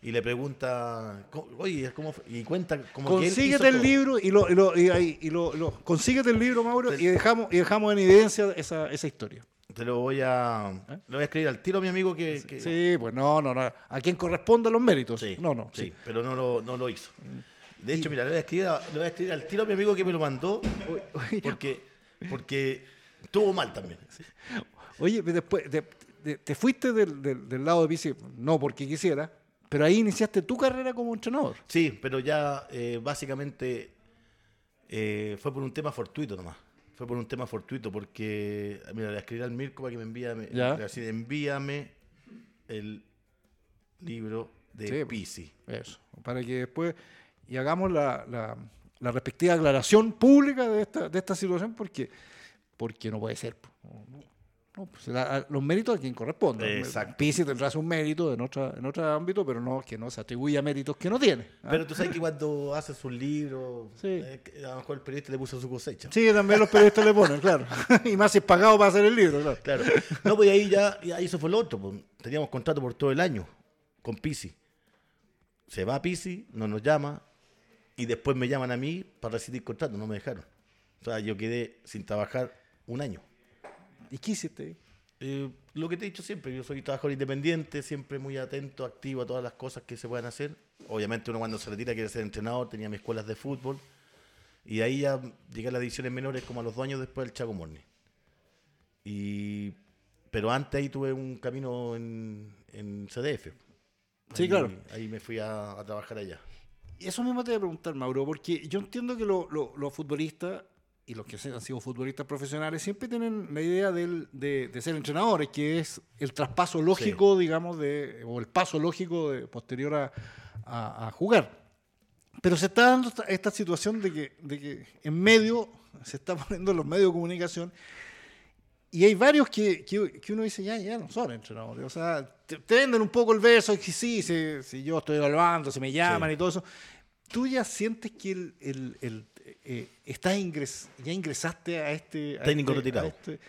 B: Y le pregunta, "¿Cómo- oye, ¿cómo fue?" Y cuenta como que él hizo
A: Consíguete el
B: todo.
A: libro y lo, y lo, y ahí- y lo, lo- consíguete el libro, Mauro, y dejamos, y dejamos en evidencia esa, esa historia.
B: Te lo voy a, le voy a escribir al tiro mi amigo que... que-
A: Sí, pues no, no, no. A quien corresponda los méritos.
B: Sí,
A: no, no.
B: sí,
A: Sí.
B: pero no lo, no lo hizo. De hecho, mira, le voy, a escribir, a- le voy a escribir al tiro a mi amigo que me lo mandó porque, porque estuvo mal también.
A: Oye, después de- de- te fuiste del, del- del lado de bici, no porque quisiera, pero ahí iniciaste tu carrera como entrenador.
B: Sí, pero ya eh, básicamente eh, fue por un tema fortuito nomás. Fue por un tema fortuito porque, mira, le escribir al Mirko para que me envíe,
A: Ya.
B: le voy a decir, envíame el libro de
A: Sí.
B: Pisi.
A: Eso. Para que después y hagamos la, la- la respectiva aclaración pública de esta, de esta situación, porque, porque no puede ser. No, pues, la- los méritos a quien corresponde.
B: Exacto.
A: Pizzi tendrá su mérito en, otra, en otro ámbito, pero no que no se atribuya méritos que no tiene. ¿ah?
B: Pero tú sabes que cuando haces un libro,
A: Sí.
B: eh, a lo mejor el periodista le puso su cosecha.
A: Sí, también los periodistas le ponen, claro. y más si es pagado para hacer el libro, claro.
B: Claro. No, pues ahí ya, y ahí eso fue lo otro. pues. Teníamos contrato por todo el año con Pisi. Se va Pisi, no nos llama, y después me llaman a mí para recibir contrato, no me dejaron. O sea, yo quedé sin trabajar un año.
A: ¿Y qué hiciste?
B: Eh, lo que te he dicho siempre, yo soy trabajador independiente, siempre muy atento, activo a todas las cosas que se puedan hacer. Obviamente uno cuando se retira quiere ser entrenador, tenía mis escuelas de fútbol. Y ahí ya llegué a las divisiones menores como a los dos años después del Chaco Morning. Y, pero antes ahí tuve un camino en, en CDF.
A: Sí,
B: Ahí-
A: claro.
B: Ahí me fui a, a trabajar allá.
A: Eso mismo te voy a preguntar, Mauro, porque yo entiendo que lo- lo- los futbolistas y los que han sido futbolistas profesionales siempre tienen la idea del- de, de ser entrenadores, que es el traspaso lógico, digamos, de, o el paso lógico de, posterior a, a- a jugar. Pero se está dando esta, esta situación de que, de que en medio se está poniendo los medios de comunicación y hay varios que, que- que uno dice, ya, ya no son entrenadores. O sea, te, te venden un poco el verso, que sí, si, si yo estoy evaluando, si me llaman
B: Sí.
A: y todo eso. Tú ya sientes que el, el- el, eh, estás ingres, ya ingresaste a este... a
B: Técnico
A: este- a
B: retirado.
A: este-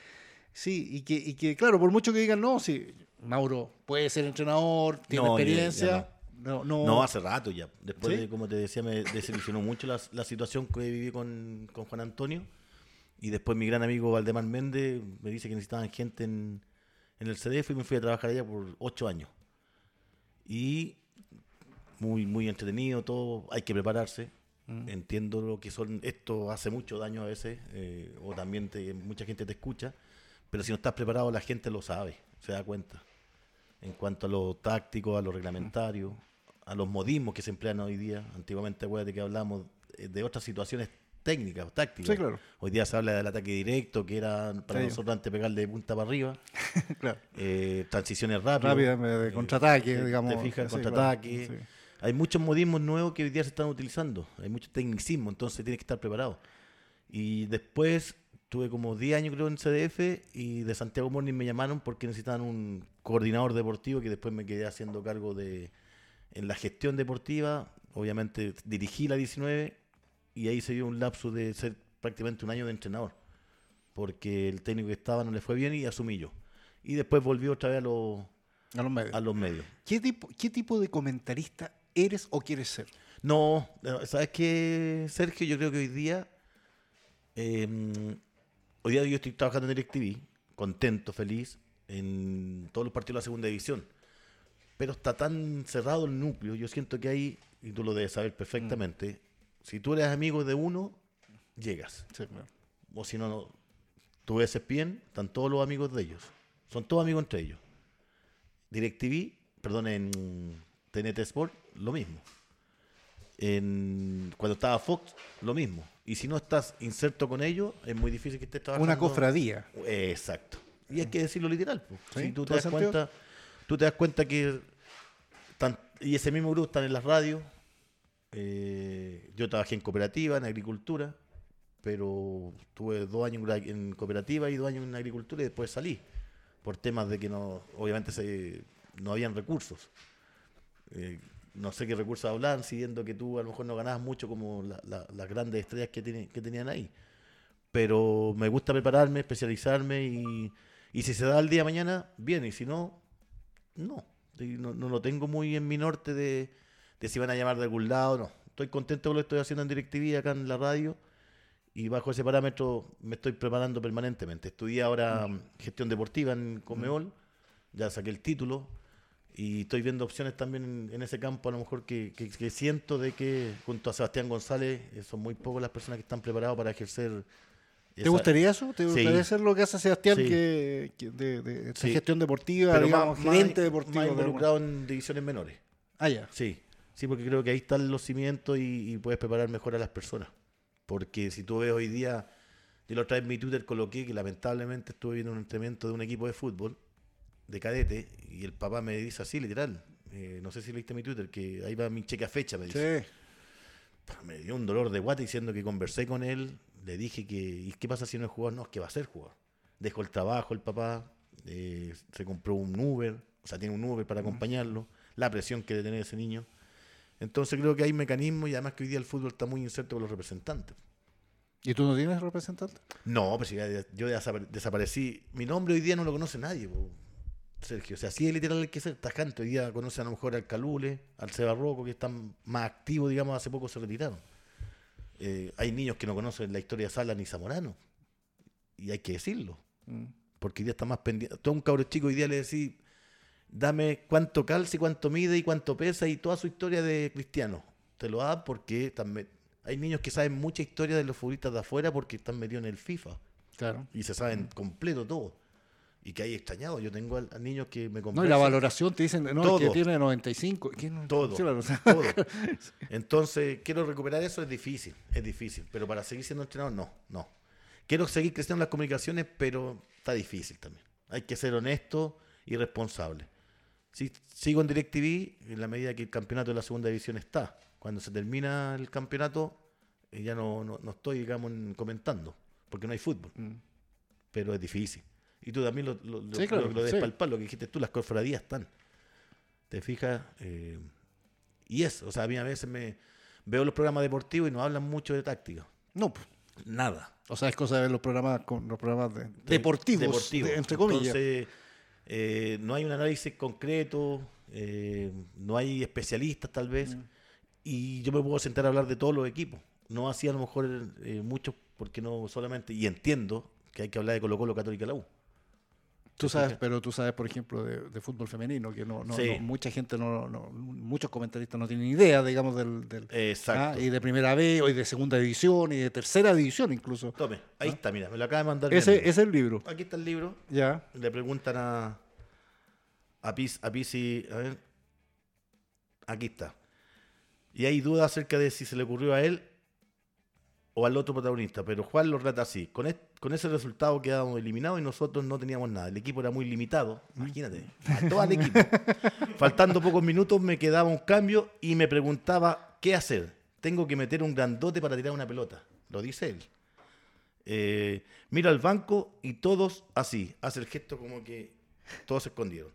A: sí, y que, y que, claro, por mucho que digan, no, sí, Mauro puede ser entrenador, tiene
B: No,
A: experiencia. No, no,
B: No, hace rato ya. Después
A: ¿Sí?
B: de, como te decía, me desilusionó mucho la, la situación que viví con, con Juan Antonio. Y después mi gran amigo Valdemar Méndez me dice que necesitaban gente en, en el CDF y me fui a trabajar allá por ocho años. Y muy, muy entretenido todo, hay que prepararse. Entiendo lo que son, esto hace mucho daño a veces, eh, o también te- mucha gente te escucha, pero si no estás preparado la gente lo sabe, se da cuenta. En cuanto a lo táctico, a lo reglamentario, a los modismos que se emplean hoy día. Antiguamente, acuérdate que hablamos eh, de otras situaciones técnicas, tácticas.
A: Sí, claro.
B: Hoy día se habla del ataque directo, que era para
A: Sí.
B: nosotros antes pegarle de punta para arriba.
A: claro.
B: Eh, transiciones rápidas.
A: Rápida, de contraataque,
B: te-
A: digamos.
B: Te fijas,
A: sí,
B: contraataque.
A: claro.
B: Hay muchos modismos nuevos que hoy día se están utilizando. Hay mucho tecnicismo, entonces tienes que estar preparado. Y después tuve como 10 años creo en CDF y de Santiago Morning me llamaron porque necesitaban un coordinador deportivo que después me quedé haciendo cargo de en la gestión deportiva. Obviamente dirigí la 19 y ahí se dio un lapso de ser prácticamente un año de entrenador. Porque el técnico que estaba no le fue bien y asumí yo. Y después volví otra vez a los,
A: A los medios.
B: a los medios.
A: ¿Qué tipo, ¿Qué tipo de comentarista eres o quieres ser?
B: No, ¿sabes qué, Sergio? Yo creo que hoy día, eh, hoy día yo estoy trabajando en DirecTV, contento, feliz, en todos los partidos de la segunda división. Pero está tan cerrado el núcleo, yo siento que ahí, y tú lo debes saber perfectamente, si tú eres amigo de uno, llegas.
A: Sí, claro.
B: O si no, no, tú ves bien, están todos los amigos de ellos. Son todos amigos entre ellos. DirecTV, perdón, en TNT Sport, lo mismo. En, cuando estaba Fox, lo mismo. Y si no estás inserto con ellos, es muy difícil que estés trabajando.
A: Una cofradía.
B: Exacto. Y hay que decirlo literal. pues.
A: Sí,
B: si tú te das
A: sentido.
B: cuenta, tú te das cuenta que tan- y ese mismo grupo están en las radios. Eh, yo trabajé en cooperativa, en agricultura, pero tuve dos años en cooperativa y dos años en agricultura y después salí por temas de que no, obviamente se, no habían recursos. Eh, no sé qué recursos hablaban, siguiendo que tú a lo mejor no ganabas mucho como la- la- las grandes estrellas que, tiene- que tenían ahí pero me gusta prepararme, especializarme y, y si se da el día de mañana, bien, y si no, no. No, no lo tengo muy en mi norte de, de si van a llamar de algún lado, no. Estoy contento con lo que estoy haciendo en DirecTV acá en la radio y bajo ese parámetro me estoy preparando permanentemente. Estudié ahora mm, gestión deportiva en Comeol, ya saqué el título y estoy viendo opciones también en, en ese campo, a lo mejor que, que- que siento de que junto a Sebastián González eh, son muy pocas las personas que están preparadas para ejercer.
A: ¿Te
B: esa-
A: gustaría eso? ¿Te
B: Sí.
A: gustaría hacer lo que hace Sebastián
B: Sí.
A: que, que de, de esta
B: Sí.
A: gestión deportiva,
B: pero
A: digamos,
B: más,
A: gerente
B: más-
A: deportivo?
B: más
A: de
B: involucrado en divisiones menores.
A: Ah, ya.
B: Sí, sí, porque creo que ahí están los cimientos y, y puedes preparar mejor a las personas. Porque si tú ves hoy día, yo la otra vez en mi Twitter coloqué que lamentablemente estuve viendo un entrenamiento de un equipo de fútbol, de cadete, y el papá me dice así, literal, eh, no sé si leíste mi Twitter, que ahí va mi cheque a fecha, me dice.
A: Sí.
B: Me dio un dolor de guata diciendo que conversé con él, le dije que, ¿y qué pasa si no es jugador? No, es que va a ser jugador. dejó el trabajo el papá, eh, se compró un Uber, o sea, tiene un Uber para acompañarlo, la presión que debe tener ese niño. Entonces creo que hay mecanismos y además que hoy día el fútbol está muy incerto con los representantes.
A: ¿Y tú no tienes representante?
B: No, pues ya- yo desapare- desaparecí. Mi nombre hoy día no lo conoce nadie, po, Sergio. O sea, sí es literal hay que ser tajante. Hoy día conoce a lo mejor al Calule, al Seba Rocco, que están más activos, digamos, hace poco se retiraron. Eh, hay niños que no conocen la historia de Sala ni Zamorano. Y hay que decirlo.
A: Mm.
B: Porque hoy día está más pendiente. Todo un cabro chico hoy día le decís, dame cuánto calza y cuánto mide y cuánto pesa y toda su historia de Cristiano. Te lo da porque también hay niños que saben mucha historia de los futbolistas de afuera porque están metidos en el FIFA
A: Claro.
B: y se saben completo todo. Y que hay extrañado. Yo tengo a, niños que me
A: No, y la valoración te dicen, no,
B: Todo.
A: que tiene 95. ¿Qué no-
B: Todo. Todo. Entonces, quiero recuperar eso, es difícil, es difícil. Pero para seguir siendo entrenador, no, no. Quiero seguir creciendo en las comunicaciones, pero está difícil también. Hay que ser honesto y responsable. Si sigo en DirecTV en la medida que el campeonato de la segunda división está. Cuando se termina el campeonato, eh, ya no, no, no estoy, digamos, en- comentando, porque no hay fútbol.
A: Mm.
B: Pero es difícil. Y tú también lo, lo, lo-
A: Sí, claro,
B: lo- lo
A: sí.
B: despalpas, lo que dijiste tú, las cofradías están. ¿Te fijas? Eh, y eso, o sea, a mí a veces me veo los programas deportivos y no hablan mucho de táctica.
A: No, pues,
B: Nada.
A: o sea, es cosa de ver los programas, con, los programas de-
B: De-
A: deportivos,
B: deportivos.
A: de- entre comillas.
B: Entonces, eh, no hay un análisis concreto, eh, no hay especialistas tal vez,
A: Mm.
B: y yo me puedo sentar a hablar de todos los equipos. No así a lo mejor eh, muchos, porque no solamente, y entiendo que hay que hablar de Colo Colo Católica la U.
A: Tú
B: ¿te
A: sabes, pero tú sabes, por ejemplo, de, de fútbol femenino, que no, no-
B: Sí.
A: no- mucha gente, no, no- muchos comentaristas no tienen idea, digamos, del... del-
B: Exacto.
A: ah, y de primera B, o y de segunda división, y de tercera división incluso.
B: Tome, ahí está, mira, me lo acaba de mandar.
A: ¿Ah? Ese es el libro,
B: Aquí está el libro.
A: ya.
B: Le preguntan a a Pis, a Pisi, a ver. Aquí está. Y hay dudas acerca de si se le ocurrió a él o al otro protagonista, pero Juan lo trata así. Con, es- con ese resultado quedamos eliminados y nosotros no teníamos nada. El equipo era muy limitado. Imagínate, a todo el equipo. Faltando pocos minutos me quedaba un cambio y me preguntaba qué hacer. Tengo que meter un grandote para tirar una pelota. Lo dice él. Eh, mira al banco y todos así. Hace el gesto como que todos se escondieron.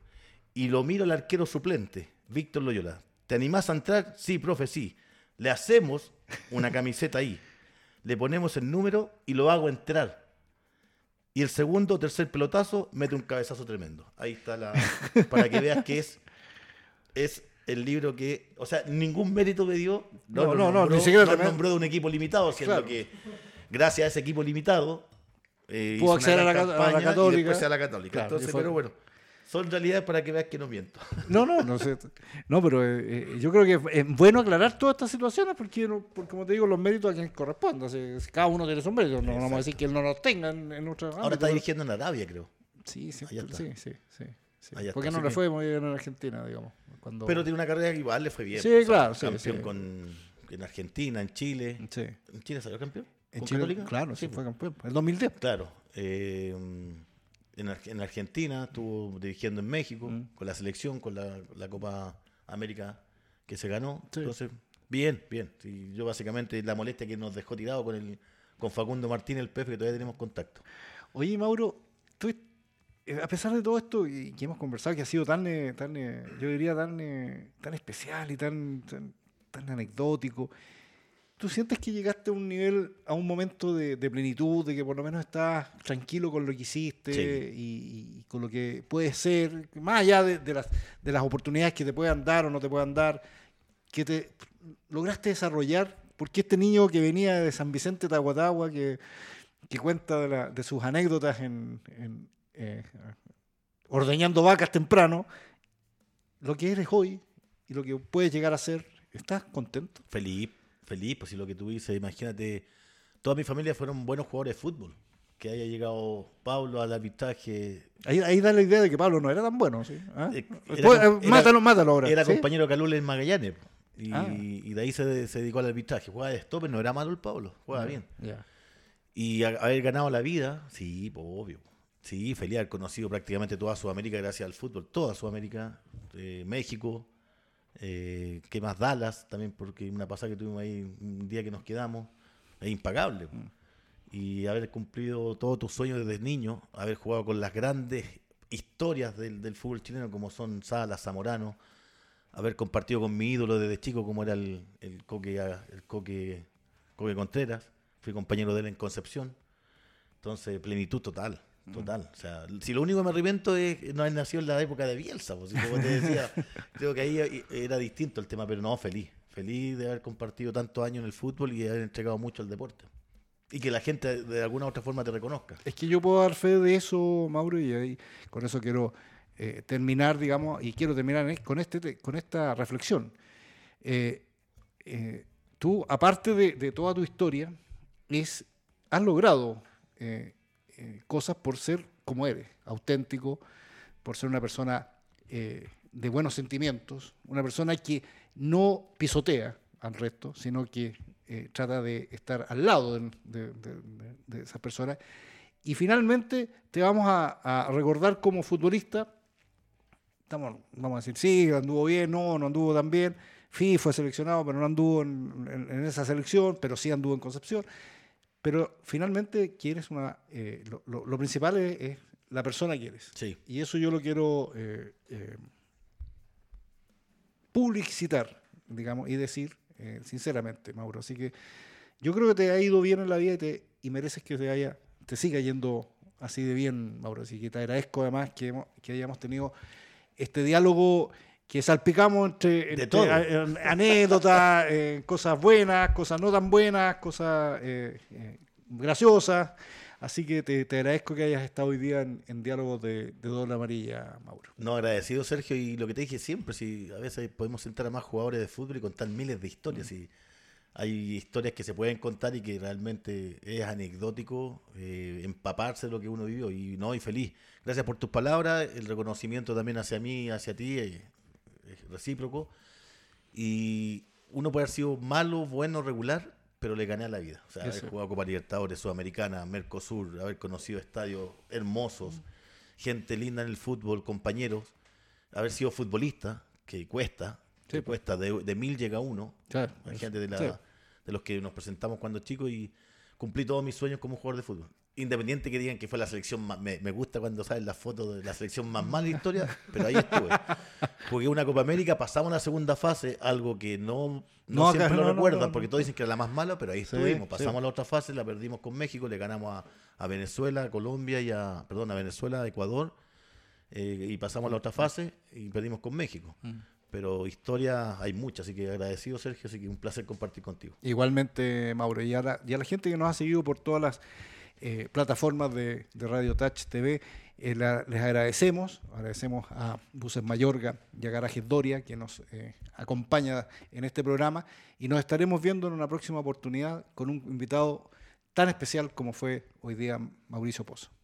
B: Y lo miro al arquero suplente, Víctor Loyola. ¿Te animás a entrar? Sí, profe, sí. Le hacemos una camiseta ahí. Le ponemos el número y lo hago entrar. Y el segundo o tercer pelotazo mete un cabezazo tremendo. Ahí está la. Para que veas que es, es el libro que. O sea, ningún mérito me dio.
A: No, no, no,
B: nombró-
A: ni siquiera
B: no nombró de un equipo limitado, siendo
A: Claro.
B: que gracias a ese equipo limitado. eh,
A: Pudo acceder a la a la Católica.
B: Y después a la Católica.
A: Claro,
B: Entonces,
A: fue-
B: pero bueno, son realidades para que veas que no miento.
A: No, no, no sé. No, pero eh, eh, yo creo que es bueno aclarar todas estas situaciones porque, porque como te digo, los méritos a quien corresponde. Cada uno tiene su mérito. No vamos a decir que él no los tenga en, nuestra
B: Ahora está dirigiendo en Arabia, creo.
A: Sí, sí,
B: Allá está.
A: sí, sí, sí, sí.
B: Allá
A: ¿Por qué
B: está,
A: no le fue muy bien en Argentina, digamos? Cuando...
B: Pero tiene una carrera que igual le fue bien.
A: Sí,
B: O sea,
A: claro, sí,
B: Campeón
A: sí.
B: Con, en Argentina, en Chile.
A: Sí.
B: ¿En Chile salió campeón?
A: En
B: ¿Con
A: Chile,
B: Católica?
A: claro, sí,
B: pues.
A: fue campeón. El 2010.
B: Claro. eh, en, en Argentina estuvo dirigiendo en México,
A: Mm.
B: con la selección, con la, la Copa América que se ganó.
A: Sí.
B: Entonces, bien, bien. Sí, yo básicamente la molestia que nos dejó tirado con el con Facundo Martín, el PF, que todavía tenemos contacto.
A: Oye, Mauro, tú, eh, a pesar de todo esto y que hemos conversado, que ha sido tan, eh, tan eh, yo diría, tan, tan especial y tan, tan, tan anecdótico, ¿tú sientes que llegaste a un nivel, a un momento de, de plenitud, de que por lo menos estás tranquilo con lo que hiciste
B: Sí.
A: y, y con lo que puede ser, más allá de, de las, de las oportunidades que te puedan dar o no te puedan dar, que te lograste desarrollar? Porque este niño que venía de San Vicente Tahuatahua, que, que cuenta de, la- de sus anécdotas en, en, eh, ordeñando vacas temprano, lo que eres hoy y lo que puedes llegar a ser, ¿estás contento?
B: Feliz, feliz, pues si lo que tú dices, imagínate, toda mi familia fueron buenos jugadores de fútbol. Que haya llegado Pablo al arbitraje.
A: Ahí, ahí da la idea de que Pablo no era tan bueno, ¿sí?
B: Eh,
A: Pues,
B: era-
A: eh,
B: era-
A: mátalo, mátalo ahora.
B: Era
A: ¿sí?
B: compañero Calule en Magallanes. Y,
A: Ah.
B: y de ahí se, se dedicó al arbitraje. Juega de stopper, no era malo el Pablo, juega bien.
A: Ya.
B: Y a- haber ganado la vida, sí, pues, obvio. Sí, feliz haber conocido prácticamente toda Sudamérica gracias al fútbol. Toda Sudamérica, eh, México, eh, ¿qué más? Dallas también, porque una pasada que tuvimos ahí un día que nos quedamos, es impagable. po. y haber cumplido todos tus sueños desde niño, haber jugado con las grandes historias del, del fútbol chileno como son Salas, Zamorano, haber compartido con mi ídolo desde chico como era el, el Coque, el Coque, Coque Contreras, fui compañero de él en Concepción, entonces plenitud total. Total, o sea, si lo único que me arrepiento es no haber nacido en la época de Bielsa, pues, como te decía, creo que ahí era distinto el tema, pero no, feliz, feliz de haber compartido tantos años en el fútbol y haber entregado mucho al deporte. Y que la gente de alguna u otra forma te reconozca.
A: Es que yo puedo dar fe de eso, Mauro, y ahí, con eso quiero eh, terminar, digamos, y quiero terminar con, este, con esta reflexión. Eh, eh, tú, aparte de, toda tu historia, es, has logrado cosas por ser como eres, auténtico, por ser una persona de buenos sentimientos, una persona que no pisotea al resto, sino que eh, trata de estar al lado de, de, esas personas. Y finalmente te vamos a, recordar como futbolista, estamos, vamos a decir, sí, anduvo bien, no, no anduvo tan bien, sí, fue seleccionado, pero no anduvo en, esa selección, pero sí anduvo en Concepción. Pero finalmente quieres una, eh, lo, principal es, la persona que eres.
B: Sí.
A: Y eso yo lo quiero eh, publicitar, digamos, y decir eh, sinceramente, Mauro. Así que yo creo que te ha ido bien en la vida y, te, y mereces que te, haya, te siga yendo así de bien, Mauro. Así que te agradezco además que, que hayamos tenido este diálogo que salpicamos entre, anécdotas, eh, cosas buenas, cosas no tan buenas, cosas eh, graciosas. Así que te, agradezco que hayas estado hoy día en, en diálogos de, de, doble amarilla, Mauro.
B: No, agradecido, Sergio, y lo que te dije siempre, si a veces podemos sentar a más jugadores de fútbol y contar miles de historias. Y hay historias que se pueden contar y que realmente es anecdótico eh, empaparse de lo que uno vivió. Y no, y feliz. Gracias por tus palabras, el reconocimiento también hacia mí, hacia ti, es recíproco. Y uno puede haber sido malo, bueno, regular, pero le gané a la vida. O sea, haber jugado Copa Libertadores, Sudamericana, Mercosur, haber conocido estadios hermosos, gente linda en el fútbol, compañeros, haber sido futbolista, que cuesta, que cuesta, de, mil llega uno. Hay gente de, la, de los que nos presentamos cuando chicos y cumplí todos mis sueños como jugador de fútbol independiente que digan que fue la selección más, me, gusta cuando salen las fotos de la selección más mala de la historia, pero ahí estuve. Jugué una Copa América, pasamos a la segunda fase, algo que no, no, siempre lo recuerdan, porque todos dicen que era la más mala, pero ahí estuvimos. Pasamos a la otra fase, la perdimos con México, le ganamos a, Venezuela, a Colombia y a, perdón, a Venezuela, a Ecuador, eh, y pasamos a la otra fase y perdimos con México. Mm. Pero historia hay muchas, así que agradecido Sergio, así que un placer compartir contigo.
A: Igualmente, Mauro, y a la, y a la gente que nos ha seguido por todas las eh, plataformas de, Radio Touch TV. Eh, les agradecemos, agradecemos a Buses Mayorga y a Garajes Doria, que nos eh, acompaña en este programa, y nos estaremos viendo en una próxima oportunidad con un invitado tan especial como fue hoy día Mauricio Pozo.